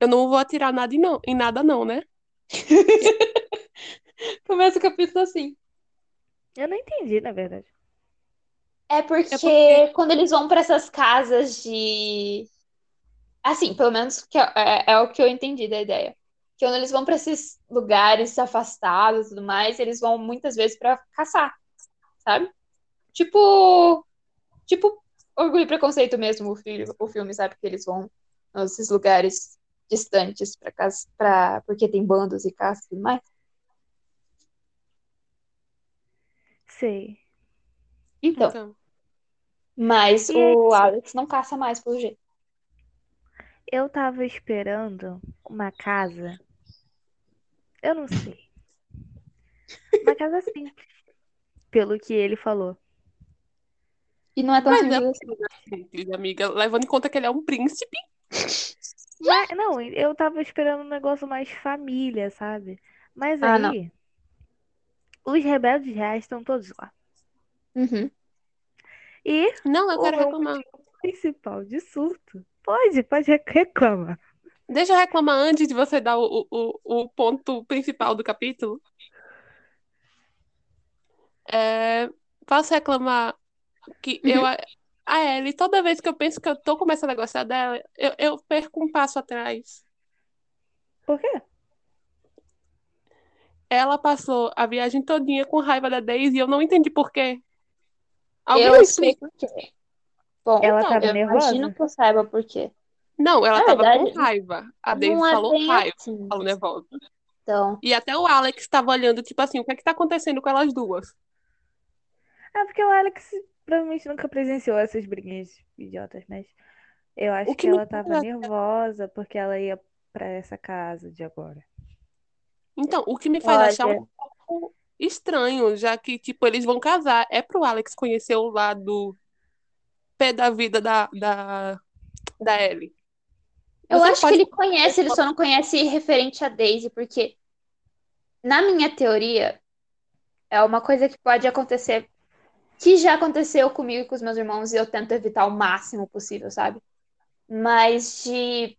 Eu não vou atirar nada em, não, em nada, não, né? <laughs> Começa o capítulo assim. Eu não entendi, na verdade. É porque, porque- quando eles vão para essas casas de. Assim, pelo menos que é, é- é o que eu entendi da ideia. Que quando eles vão para esses lugares afastados e tudo mais, eles vão muitas vezes para caçar, sabe? Tipo. Tipo, Orgulho e Preconceito mesmo, o filme, o filme, sabe? Que eles vão nesses lugares distantes para pra, porque tem bandos e caça e tudo mais. Sei. Então, Então, mas E o Alex não caça mais, pelo jeito. Eu tava esperando uma casa. Eu não sei. Uma casa simples. Pelo que ele falou. E não é tão mas simples é assim. simples, amiga. Levando em conta que ele é um príncipe. Mas, não, eu tava esperando um negócio mais família, sabe? Mas Ah, não. aí, os rebeldes reais estão todos lá. Uhum. E Não, eu o quero meu reclamar. motivo principal de surto. Pode, pode rec- reclamar. Deixa eu reclamar antes de você dar o, o, o ponto principal do capítulo. É, posso reclamar que eu, a Ellie, toda vez que eu penso que eu tô começando a gostar dela, eu, eu perco um passo atrás. Por quê? Ela passou a viagem todinha com raiva da Daisy e eu não entendi por quê. Alguém Eu me sei explica? por quê. Bom, Ela Então, tava eu nervosa? imagino que eu saiba por quê. Não, ela Na tava verdade, com raiva. A Daisy é falou raiva, assim. falou nervosa. Então, E até o Alex tava olhando, tipo assim, o que é que tá acontecendo com elas duas? Ah, porque o Alex provavelmente nunca presenciou essas briguinhas idiotas, mas eu acho que que ela tava nervosa porque ela ia pra essa casa de agora. Então, o que me faz achar olha, um pouco estranho, já que, tipo, eles vão casar. É pro Alex conhecer o lado pé da vida da, da, da Ellie. eu Você acho pode- que ele conhece, ele só não conhece referente a Daisy, porque na minha teoria é uma coisa que pode acontecer, que já aconteceu comigo e com os meus irmãos, e eu tento evitar o máximo possível, sabe? Mas de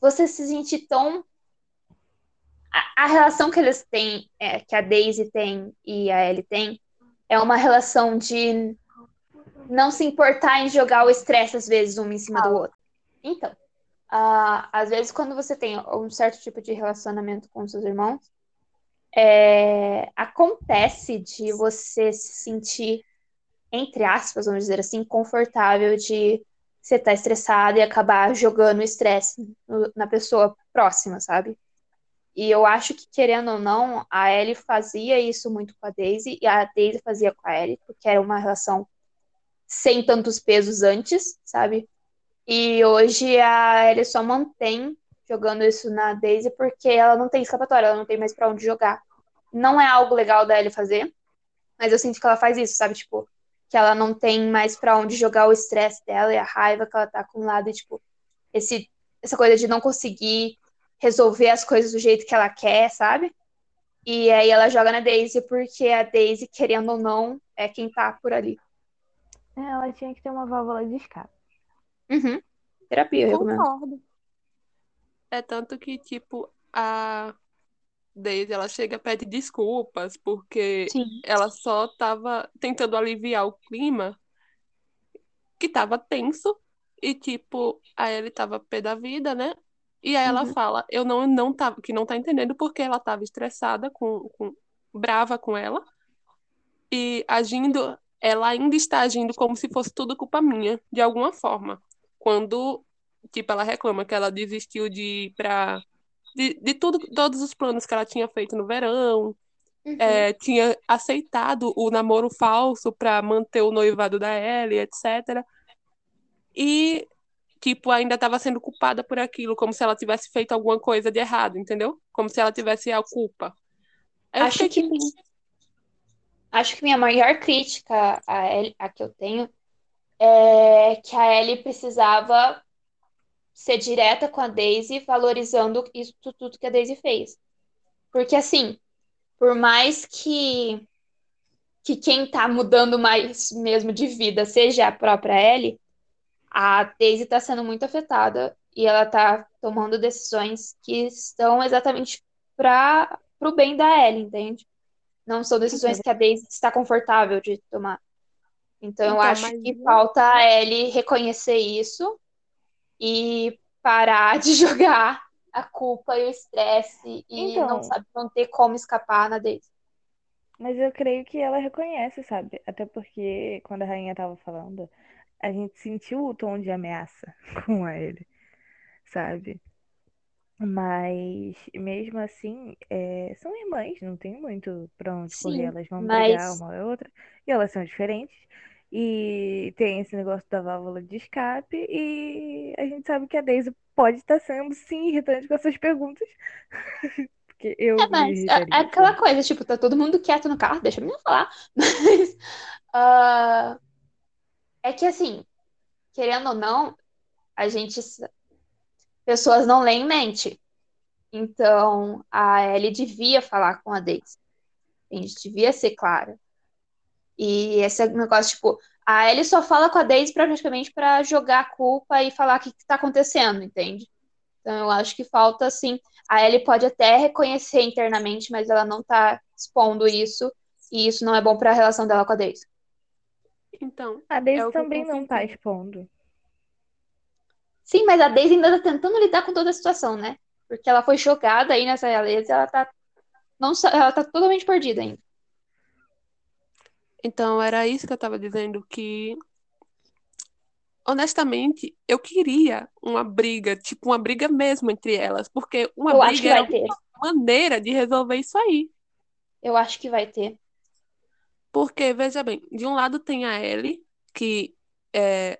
você se sentir tão. A, relação que eles têm, é, que a Daisy tem e a Ellie tem, é uma relação de não se importar em jogar o estresse, às vezes, um em cima do outro. Então, ah, às vezes, quando você tem um certo tipo de relacionamento com seus irmãos, é, acontece de você se sentir, entre aspas, vamos dizer assim, confortável de você estar estressado e acabar jogando o estresse na pessoa próxima, sabe? E eu acho que, querendo ou não, a Ellie fazia isso muito com a Daisy e a Daisy fazia com a Ellie, porque era uma relação sem tantos pesos antes, sabe? E hoje a Ellie só mantém jogando isso na Daisy porque ela não tem escapatória, ela não tem mais pra onde jogar. Não é algo legal da Ellie fazer, mas eu sinto que ela faz isso, sabe? Tipo, que ela não tem mais pra onde jogar o estresse dela e a raiva que ela tá acumulada e, tipo, esse, essa coisa de não conseguir resolver as coisas do jeito que ela quer, sabe? E aí ela joga na Daisy porque a Daisy, querendo ou não, é quem tá por ali. É, Ela tinha que ter uma válvula de escape. Uhum. Terapia, eu. Concordo. É tanto que, tipo, a Daisy, ela chega a pedir desculpas, porque Sim. ela só tava tentando aliviar o clima que tava tenso e tipo a Ellie tava pé da vida, né? E aí ela Uhum. fala, eu não não tava, que não tá entendendo porque ela tava estressada com, com brava com ela e agindo, ela ainda está agindo como se fosse tudo culpa minha, de alguma forma. Quando tipo ela reclama que ela desistiu de ir para de, de tudo, todos os planos que ela tinha feito no verão, Uhum. é, tinha aceitado o namoro falso para manter o noivado da Ellie, etc. E, tipo, ainda estava sendo culpada por aquilo, como se ela tivesse feito alguma coisa de errado, entendeu? Como se ela tivesse a culpa. Eu Acho que tipo, acho que minha maior crítica a, Ellie, a que eu tenho é que a Ellie precisava ser direta com a Daisy, valorizando isso tudo que a Daisy fez. Porque assim, por mais que que quem tá mudando mais mesmo de vida seja a própria Ellie, a Daisy tá sendo muito afetada e ela tá tomando decisões que estão exatamente para o bem da Ellie, entende? Não são decisões que a Daisy está confortável de tomar. Então, eu Então, acho mas que eu- falta a Ellie reconhecer isso e parar de <laughs> jogar a culpa e o estresse e Então. não sabe não ter como escapar na Daisy. Mas eu creio que ela reconhece, sabe? Até porque quando a rainha tava falando, a gente sentiu o tom de ameaça <laughs> com ele, sabe? Mas mesmo assim, é, são irmãs, não tem muito pra onde correr. Sim, Elas vão mas- brigar uma ou outra, e elas são diferentes. E tem esse negócio da válvula de escape, e a gente sabe que a Daisy pode estar sendo, sim, irritante com essas perguntas. <laughs> Porque eu É, mas é, é aquela coisa, tipo, tá todo mundo quieto no carro, deixa a menina falar. <laughs> Mas ah, é que assim, querendo ou não, a gente. Pessoas não leem mente. Então, a Ellie devia falar com a Daisy. A gente devia ser clara. E esse negócio, tipo, a Ellie só fala com a Daisy praticamente pra jogar a culpa e falar o que, que tá acontecendo, entende? Então, eu acho que falta, assim. A Ellie pode até reconhecer internamente, mas ela não tá expondo isso. E isso não é bom pra relação dela com a Daisy. Então, A Daisy É também não tá expondo. Sim, mas a Daisy ainda tá tentando lidar com toda a situação, né? Porque ela foi jogada aí nessa realeza e ela tá. Não, ela tá totalmente perdida ainda. então era isso que eu tava dizendo que honestamente, eu queria uma briga, tipo uma briga mesmo entre elas, porque uma Eu briga ter. uma maneira de resolver isso aí. Eu acho que vai ter. Porque, veja bem, de um lado tem a Ellie, que é,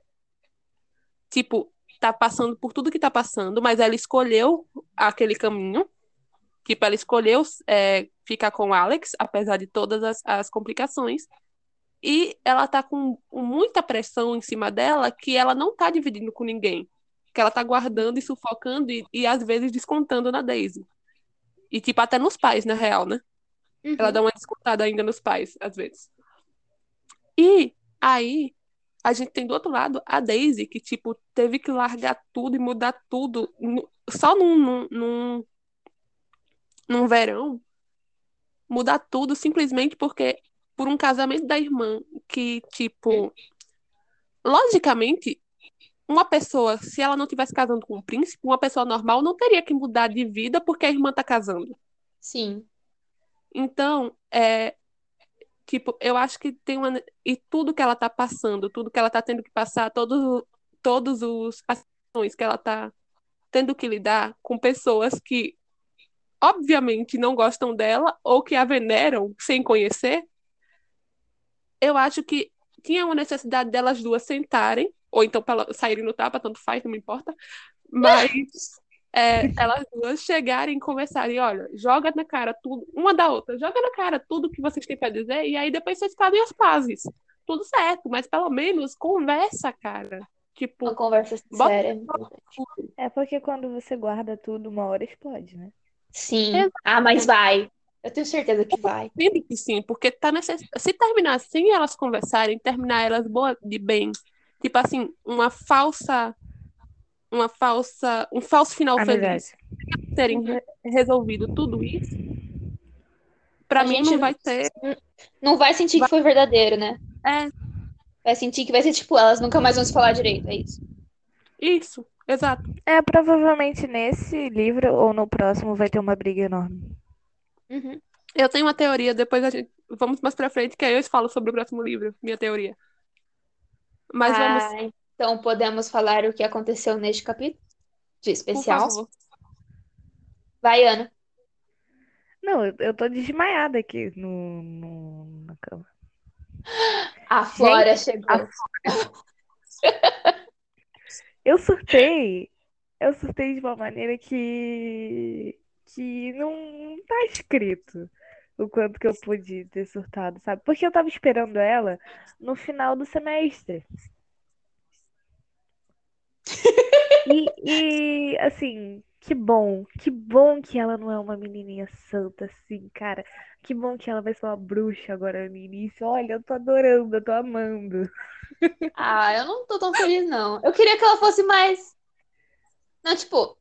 tipo, tá passando por tudo que tá passando, mas ela escolheu aquele caminho. Tipo, ela escolheu é, ficar com o Alex, apesar de todas as, as complicações. E ela tá com muita pressão em cima dela que ela não tá dividindo com ninguém. Que ela tá guardando e sufocando e, e às vezes descontando na Daisy. E, tipo, até nos pais, na real, né? Uhum. Ela dá uma descontada ainda nos pais, às vezes. E aí, a gente tem do outro lado a Daisy, que, tipo, teve que largar tudo e mudar tudo só num, num, num, num verão. Mudar tudo simplesmente porque, por um casamento da irmã, que, tipo, logicamente, uma pessoa, se ela não tivesse casando com um príncipe, uma pessoa normal não teria que mudar de vida porque a irmã tá casando. Sim. Então, é, tipo, eu acho que tem uma. E tudo que ela tá passando, tudo que ela tá tendo que passar, todos, todos os ações que ela tá tendo que lidar com pessoas que, obviamente, não gostam dela ou que a veneram sem conhecer, eu acho que tinha uma necessidade delas duas sentarem, ou então saírem no tapa, tanto faz, não me importa, mas <laughs> é, elas duas chegarem e conversarem, olha, joga na cara tudo, uma da outra, joga na cara tudo que vocês têm pra dizer, e aí depois vocês fazem as pazes. Tudo certo, mas pelo menos conversa, cara. Uma Tipo, conversa Bota- séria. é. É porque quando você guarda tudo, uma hora explode, né? Sim. Exato. Ah, mas vai. Eu tenho certeza que vai. entendo que sim, porque tá necess... se terminar sem elas conversarem, terminar elas boa de bem, tipo assim, uma falsa uma falsa, um falso final feliz, Amizade. terem re- resolvido tudo isso, pra A mim gente não vai ter, Não vai sentir que foi verdadeiro, né? é Vai sentir que vai ser tipo, elas nunca mais vão se falar direito. É isso. isso, exato. É, provavelmente nesse livro ou no próximo vai ter uma briga enorme. Uhum. Eu tenho uma teoria, depois a gente vamos mais pra frente, que aí eu falo sobre o próximo livro, minha teoria. Mas vamos, Ah, então podemos falar o que aconteceu neste capítulo de especial. Vai, Ana. Não, eu, eu tô desmaiada aqui no, no- na cama. A Flora chegou. a Eu surtei. Eu surtei de uma maneira que. que não, não tá escrito. o quanto que eu pude ter surtado, sabe? Porque eu tava esperando ela no final do semestre. E, e, assim, que bom, que bom que ela não é uma menininha santa assim, cara. Que bom que ela vai ser uma bruxa agora no início. Olha, eu tô adorando, eu tô amando. Ah, eu não tô tão feliz, não. Eu queria que ela fosse mais. Não, tipo.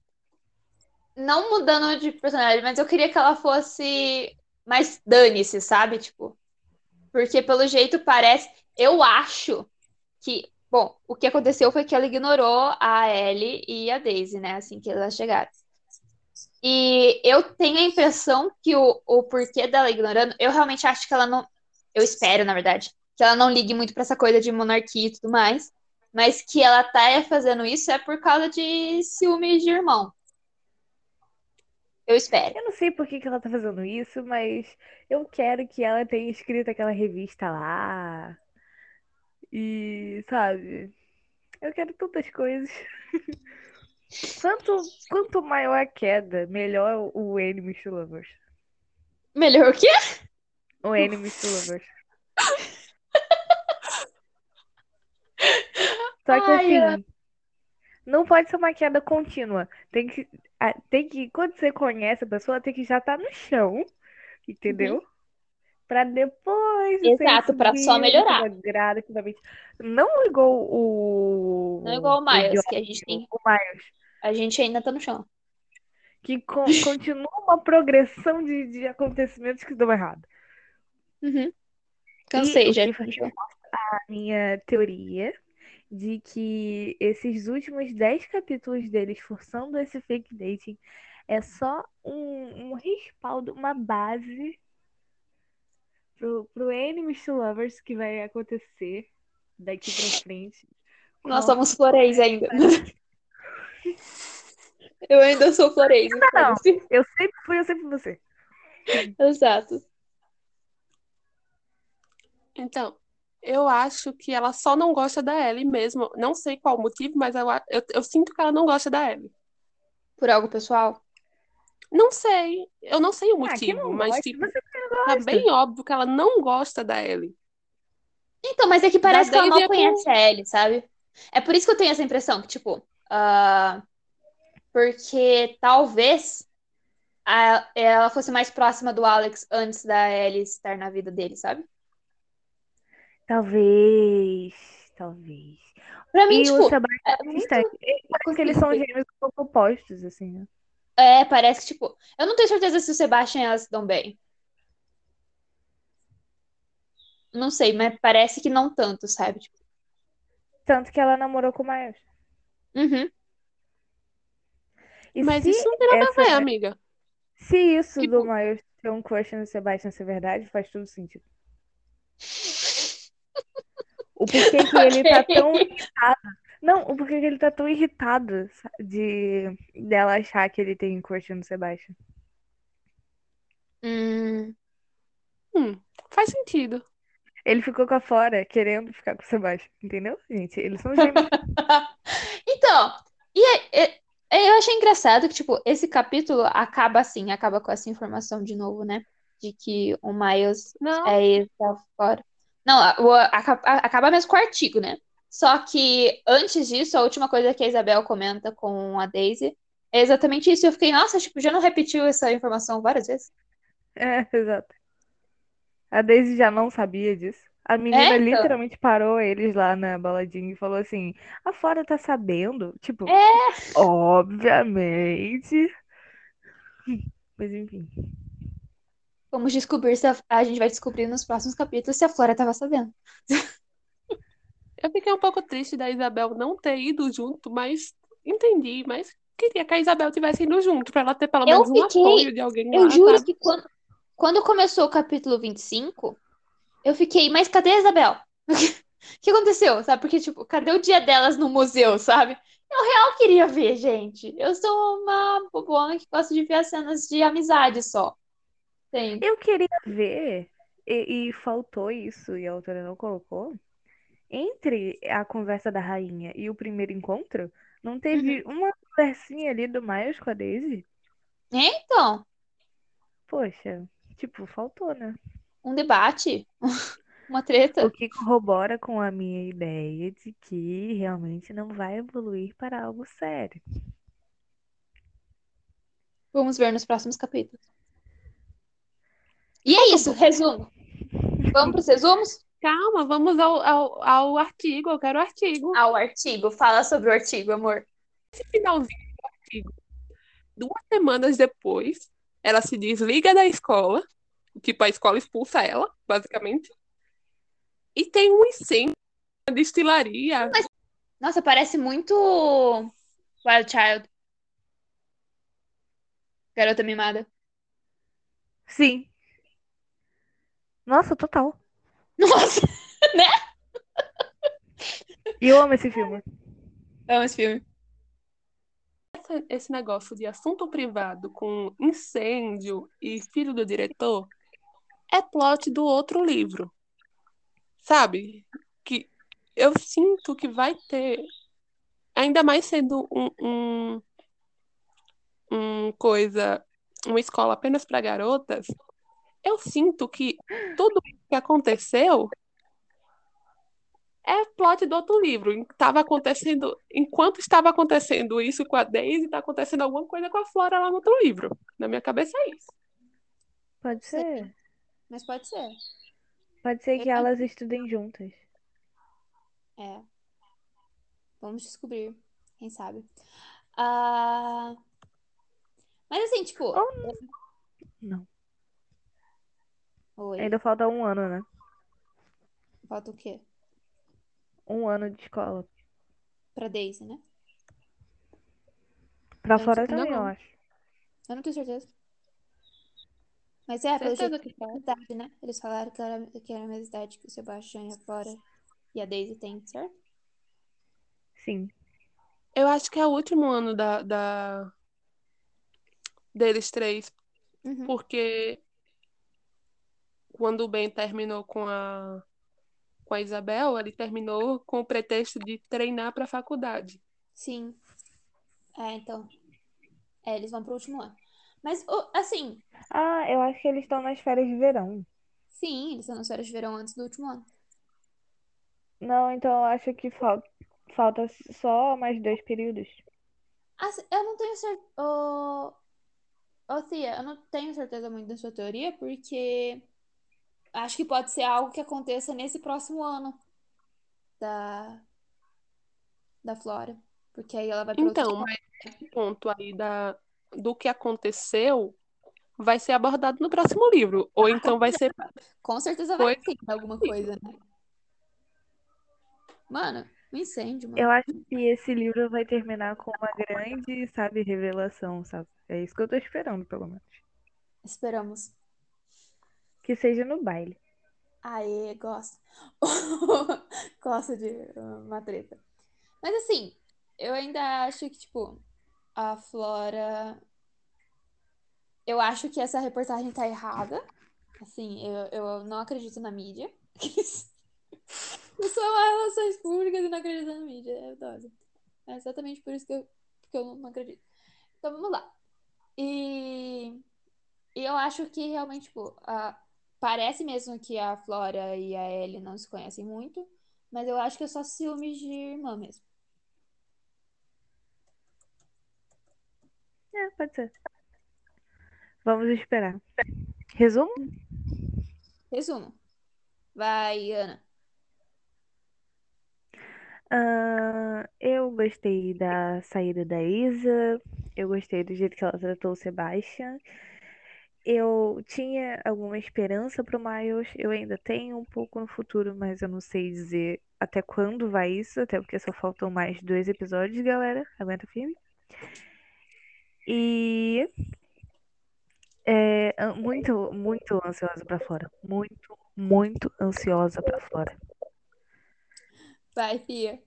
Não mudando de personalidade, mas eu queria que ela fosse mais dane-se, sabe? Tipo. Porque pelo jeito parece. Eu acho que. Bom, o que aconteceu foi que ela ignorou a Ellie e a Daisy, né? Assim que elas chegaram. E eu tenho a impressão que o, o porquê dela ignorando, eu realmente acho que ela não. Eu espero, na verdade, que ela não ligue muito pra essa coisa de monarquia e tudo mais. Mas que ela tá fazendo isso é por causa de ciúmes de irmão. Eu espero. Eu não sei por que, que ela tá fazendo isso, mas eu quero que ela tenha escrito aquela revista lá. E, sabe? Eu quero tantas coisas. <laughs> Quanto, quanto maior a queda, melhor o Enemies to Lovers. Melhor o quê? O Enemies to Lovers. Só que Ai, assim, não pode ser uma queda contínua. Tem que, tem que, quando você conhece a pessoa, tem que já estar no chão, entendeu? Pra depois Exato, pra só melhorar. gradativamente. Não igual o. Não igual o Miles, Josh, que a gente tem. o Miles, A gente ainda tá no chão. que con- <laughs> continua uma progressão de, de acontecimentos que dão errado. Uhum. Cansei E já. o a minha teoria de que esses últimos 10 capítulos deles forçando esse fake dating é só um, um respaldo, uma base pro, pro Enemies to Lovers que vai acontecer daqui pra <laughs> frente. Nós somos floreis ainda. Eu ainda sou floreis. não. foda-se. Eu sempre fui, eu sempre vou ser. Exato. Então, eu acho que ela só não gosta da Ellie mesmo. Não sei qual o motivo, mas eu, eu, eu sinto que ela não gosta da Ellie. Por algo pessoal. Não sei. Eu não sei o Ah, motivo, não mas gosta, tipo, não tá bem óbvio que ela não gosta da Ellie. Então, mas é que parece que ela Daisy mal é com- conhece a Ellie, sabe? É por isso que eu tenho essa impressão, que, tipo, ah, porque talvez a- ela fosse mais próxima do Alex antes da Ellie estar na vida dele, sabe? Talvez, talvez. Pra mim, E tipo, o Sebastião é muito está. Porque eles são gêmeos um pouco opostos, assim, né? É, parece que, tipo, eu não tenho certeza se o Sebastian e ela se dão bem. Não sei, mas parece que não tanto, sabe? Tipo, Tanto que ela namorou com o Miles. uhum. E Mas se isso não tem nada a essa- ver, amiga. Se isso Tipo- do Miles ter um crush no Sebastian ser verdade, faz todo sentido. <laughs> O porquê que ele tá tão <laughs> irritado. Não, o porquê que ele tá tão irritado de dela achar que ele tem crush no Sebastian. Hum, Hum, faz sentido. Ele ficou com a Flora querendo ficar com o Sebastian, entendeu, gente? Eles são gêmeos. <laughs> Então, e é- é- é- eu achei engraçado que, tipo, esse capítulo acaba assim, acaba com essa informação de novo, né? De que o Miles Não, é ex da fora. Não, a- a- acaba mesmo com o artigo, né? Só que antes disso, a última coisa que a Isabel comenta com a Daisy é exatamente isso. Eu fiquei, nossa, tipo, já não repetiu essa informação várias vezes? É, exato. A Daisy já não sabia disso. A menina É, então. literalmente parou eles lá na baladinha e falou assim: A Flora tá sabendo? Tipo, É. obviamente. <laughs> Mas enfim. Vamos descobrir se a, a gente vai descobrir nos próximos capítulos se a Flora tava sabendo. <laughs> eu fiquei um pouco triste da Isabel não ter ido junto, mas entendi, mas queria que a Isabel tivesse ido junto, pra ela ter pelo menos um fiquei- apoio de alguém Eu lá, juro sabe? que quando, quando começou o capítulo 25, eu fiquei, mas cadê a Isabel? O <laughs> que aconteceu? Sabe? Porque, tipo, cadê o dia delas no museu, sabe? Eu real queria ver, gente. Eu sou uma bobona que gosta de ver as cenas de amizade só. Tem. Eu queria ver, e, e faltou isso, e a autora não colocou. Entre a conversa da rainha e o primeiro encontro, não teve uma conversinha ali do Miles com a Daisy? Então, Poxa, Tipo, faltou, né? Um debate? <laughs> Uma treta? O que corrobora com a minha ideia de que realmente não vai evoluir para algo sério. Vamos ver nos próximos capítulos. E é isso, resumo. Vamos para os resumos? Calma, vamos ao, ao, ao artigo. Eu quero o artigo. Ao artigo. Fala sobre o artigo, amor. Esse finalzinho do artigo. Duas semanas depois, ela se desliga da escola. Tipo, a escola expulsa ela, basicamente. E tem um incêndio na destilaria. Nossa, parece muito Wild Child. Garota mimada. Sim. Nossa, total. Nossa, <laughs> né? E eu amo esse filme. Amo esse filme. Esse, esse negócio de assunto privado com incêndio e filho do diretor é plot do outro livro. Sabe? Que eu sinto que vai ter, ainda mais sendo um, um, um coisa, uma escola apenas para garotas, eu sinto que tudo que aconteceu é plot do outro livro. Estava acontecendo, enquanto estava acontecendo isso com a Daisy, está acontecendo alguma coisa com a Flora lá no outro livro. Na minha cabeça é isso. Pode ser. Mas pode ser. Pode ser que Eu- elas estudem juntas. É. Vamos descobrir. Quem sabe. Ah, Mas assim, tipo. Ou Não. Oi. Ainda falta um ano, né? Falta o quê? Um ano de escola. Pra Daisy, né? Pra Eu não fora sei- também, não, eu não. acho. Eu não tenho certeza. Mas é, pelo Certeza jeito, que fala. idade, né? Eles falaram que era, que era a mesma idade que o Sebastian e a Flora e a Daisy têm, certo? Sim. Eu acho que é o último ano da, da... deles três, Uhum. porque quando o Ben terminou com a com a Isabel, ele terminou com o pretexto de treinar para a faculdade. Sim. É, então. É, eles vão pro último ano. Mas, assim, Ah, eu acho que eles estão nas férias de verão. sim, eles estão nas férias de verão antes do último ano. Não, então eu acho que falta, falta só mais dois períodos. Assim, eu não tenho certeza. Ô, ô, Cia, eu não tenho certeza muito da sua teoria, porque acho que pode ser algo que aconteça nesse próximo ano da, da Flora. Porque aí ela vai para Então, mas esse ponto aí da, do que aconteceu vai ser abordado no próximo livro. Ou então vai ser. Com certeza vai ter alguma coisa, né? Mano, um incêndio, mano. Eu acho que esse livro vai terminar com uma grande, sabe, revelação, sabe? É isso que eu tô esperando, pelo menos. Esperamos. Que seja no baile. Aê, gosto. <laughs> Gosto de uh, uma treta. Mas assim, eu ainda acho que, tipo, a Flora. Eu acho que essa reportagem tá errada. Assim, eu, eu não acredito na mídia. <laughs> Eu sou uma relações públicas e não acredito na mídia. É dose. É exatamente por isso que eu, que eu não acredito. Então vamos lá. E, e eu acho que realmente, tipo, a, Parece mesmo que a Flora e a Ellie não se conhecem muito, mas eu acho que é só ciúmes de irmã mesmo. É, pode ser. Vamos esperar. Resumo? Resumo. Vai, Ana. Ah, eu gostei da saída da Isa. Eu gostei do jeito que ela tratou o Sebastian. Eu tinha alguma esperança pro Miles. Eu ainda tenho um pouco no futuro, mas eu não sei dizer até quando vai isso. Até porque só faltam mais dois episódios, galera. Aguenta firme. E é muito, muito ansiosa pra fora. Muito, muito ansiosa pra fora. Vai, Fia.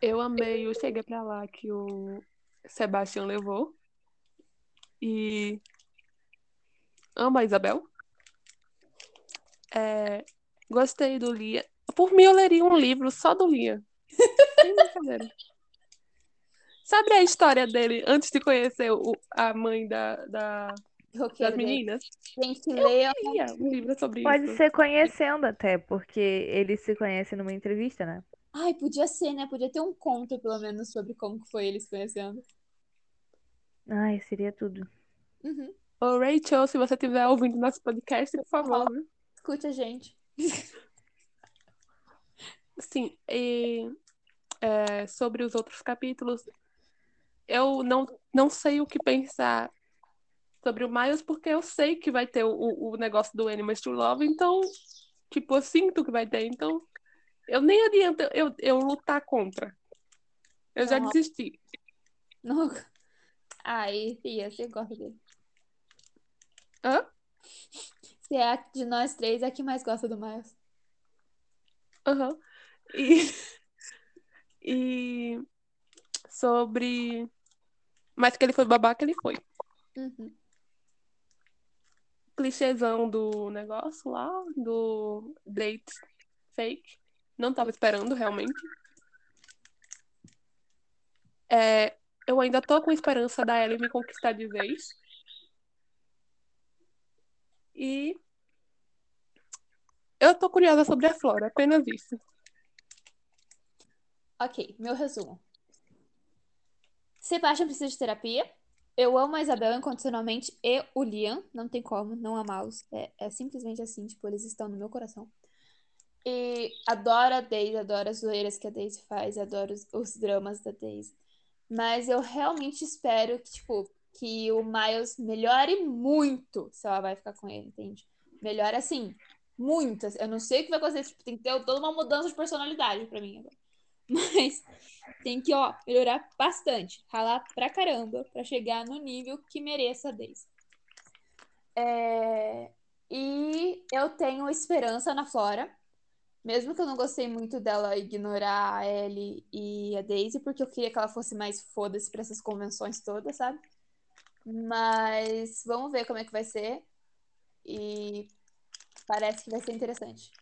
Eu amei o Chega Pra Lá que o Sebastião levou. E amo a Isabel. É, gostei do Lia. Por mim, eu leria um livro só do Lia. Sem brincadeira. Sabe a história dele antes de conhecer o- a mãe da, da, das meninas. Gente, leiam. Ia, um livro sobre Pode isso. ser conhecendo até, porque eles se conhecem numa entrevista, né? Ai, podia ser, né? Podia ter um conto, pelo menos, sobre como que foi eles conhecendo. Ai, seria tudo. Uhum. Ô, Rachel, se você estiver ouvindo nosso podcast, por favor? Escute a gente. <laughs> Sim, e é, sobre os outros capítulos, eu não, não sei o que pensar sobre o Miles, porque eu sei que vai ter o, o negócio do Animals to Love, então, tipo, eu sinto que vai ter, então, eu nem adianta eu, eu lutar contra. Eu já desisti. Não. Ai, Fia, você gosta dele. Hã? Você é a de nós três, é a que mais gosta do Miles. Aham. E, <laughs> e sobre. Mas que ele foi babaca, ele foi. Uhum. clichêzão do negócio lá, do date fake. Não tava esperando, realmente. É, eu ainda tô com esperança da Ellie me conquistar de vez. E eu tô curiosa sobre a Flora, apenas isso. Ok, meu resumo. Sebastian precisa de terapia. Eu amo a Isabel incondicionalmente e o Liam. Não tem como não amá-los. É, é simplesmente assim, tipo, eles estão no meu coração. E adoro a Daisy, adoro as zoeiras que a Daisy faz, adoro os, os dramas da Daisy. Mas eu realmente espero que, tipo, que o Miles melhore muito se ela vai ficar com ele, entende? Melhore assim, muito. Eu não sei o que vai acontecer, tipo, tem que ter toda uma mudança de personalidade pra mim agora. <laughs> Mas tem que, ó, melhorar bastante. Ralar pra caramba pra chegar no nível que mereça Daisy. É, E eu tenho esperança na Flora. Mesmo que eu não gostei muito dela ignorar a Ellie e a Daisy, porque eu queria que ela fosse mais foda-se pra essas convenções todas, sabe? Mas vamos ver como é que vai ser. E parece que vai ser interessante.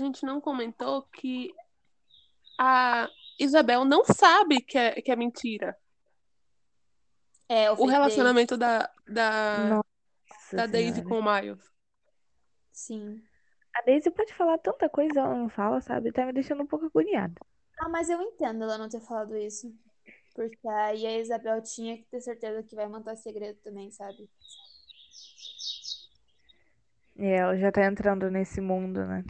A gente não comentou que a Isabel não sabe que é, que é mentira. É, o relacionamento da, da, Nossa da Daisy com o Miles. Sim. A Daisy pode falar tanta coisa, ela não fala, sabe? Tá me deixando um pouco agoniada. Ah, mas eu entendo ela não ter falado isso. Porque aí a Isabel tinha que ter certeza que vai manter segredo também, sabe? É, ela já tá entrando nesse mundo, né?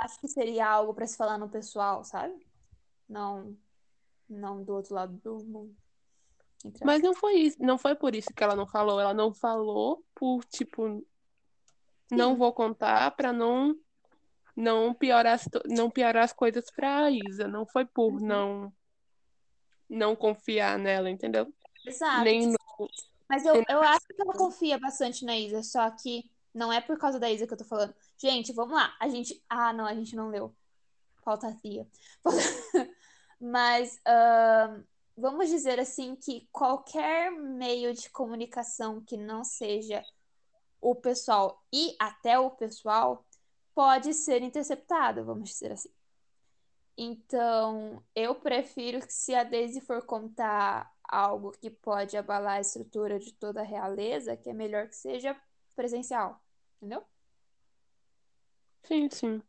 Acho que seria algo pra se falar no pessoal, sabe? Não, não do outro lado do mundo. Entre Mas não foi isso, não foi por isso que ela não falou. Ela não falou por, tipo, não Sim. vou contar pra não não piorar, as não piorar as coisas pra Isa. Não foi por Uhum. não não confiar nela, entendeu? Exato. Nem no, Mas eu, eu acho que ela confia bastante na Isa, só que não é por causa da Isa que eu tô falando. Gente, vamos lá. A gente. Ah, não, a gente não leu. Falta a Cia. <laughs> Mas ahn, vamos dizer assim que qualquer meio de comunicação que não seja o pessoal e até o pessoal pode ser interceptado, vamos dizer assim. Então, eu prefiro que se a Daisy for contar algo que pode abalar a estrutura de toda a realeza, que é melhor que seja presencial, entendeu? Sim, sim.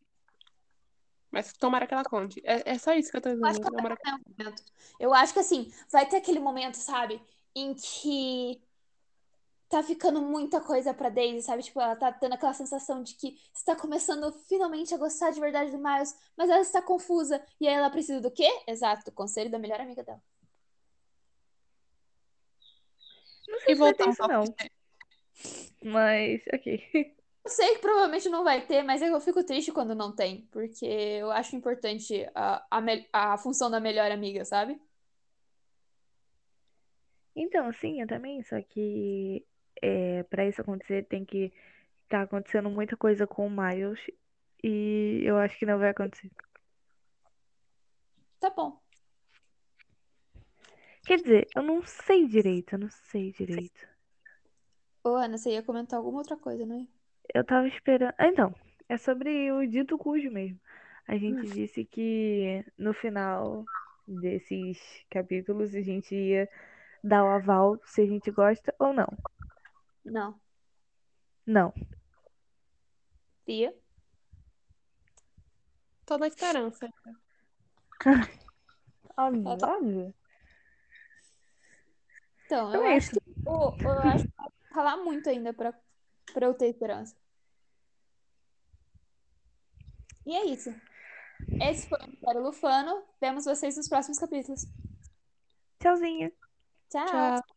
Mas tomara que ela conte. É, é só isso que eu tô Eu acho dizendo. que Tomara. Eu acho que assim, vai ter aquele momento, sabe, em que tá ficando muita coisa pra Daisy, sabe? Tipo, ela tá tendo aquela sensação de que está começando finalmente a gostar de verdade do Miles, mas ela está confusa. E aí ela precisa do quê? Exato, do conselho da melhor amiga dela. Não sei E se vai ter isso, não. Mas, ok. Eu sei que provavelmente não vai ter, mas eu fico triste quando não tem, porque eu acho importante a, a, a função da melhor amiga, sabe? Então, sim, eu também, só que é, para isso acontecer tem que tá acontecendo muita coisa com o Miles e eu acho que não vai acontecer. Tá bom. Quer dizer, eu não sei direito, eu não sei direito. Ô, Ana, você ia comentar alguma outra coisa, não é? Eu tava esperando. Ah, então, é sobre o dito cujo mesmo. A gente Hum. disse que no final desses capítulos a gente ia dar o aval se a gente gosta ou não. Não. Não. Tia. Tô na esperança. <laughs> Óbvio, Ah, tá. Então, eu é acho que eu, eu acho que vai ralar muito ainda pra, pra eu ter esperança. E é isso. Esse foi o Império Lufano. Vemos vocês nos próximos capítulos. Tchauzinho. Tchau! Tchau.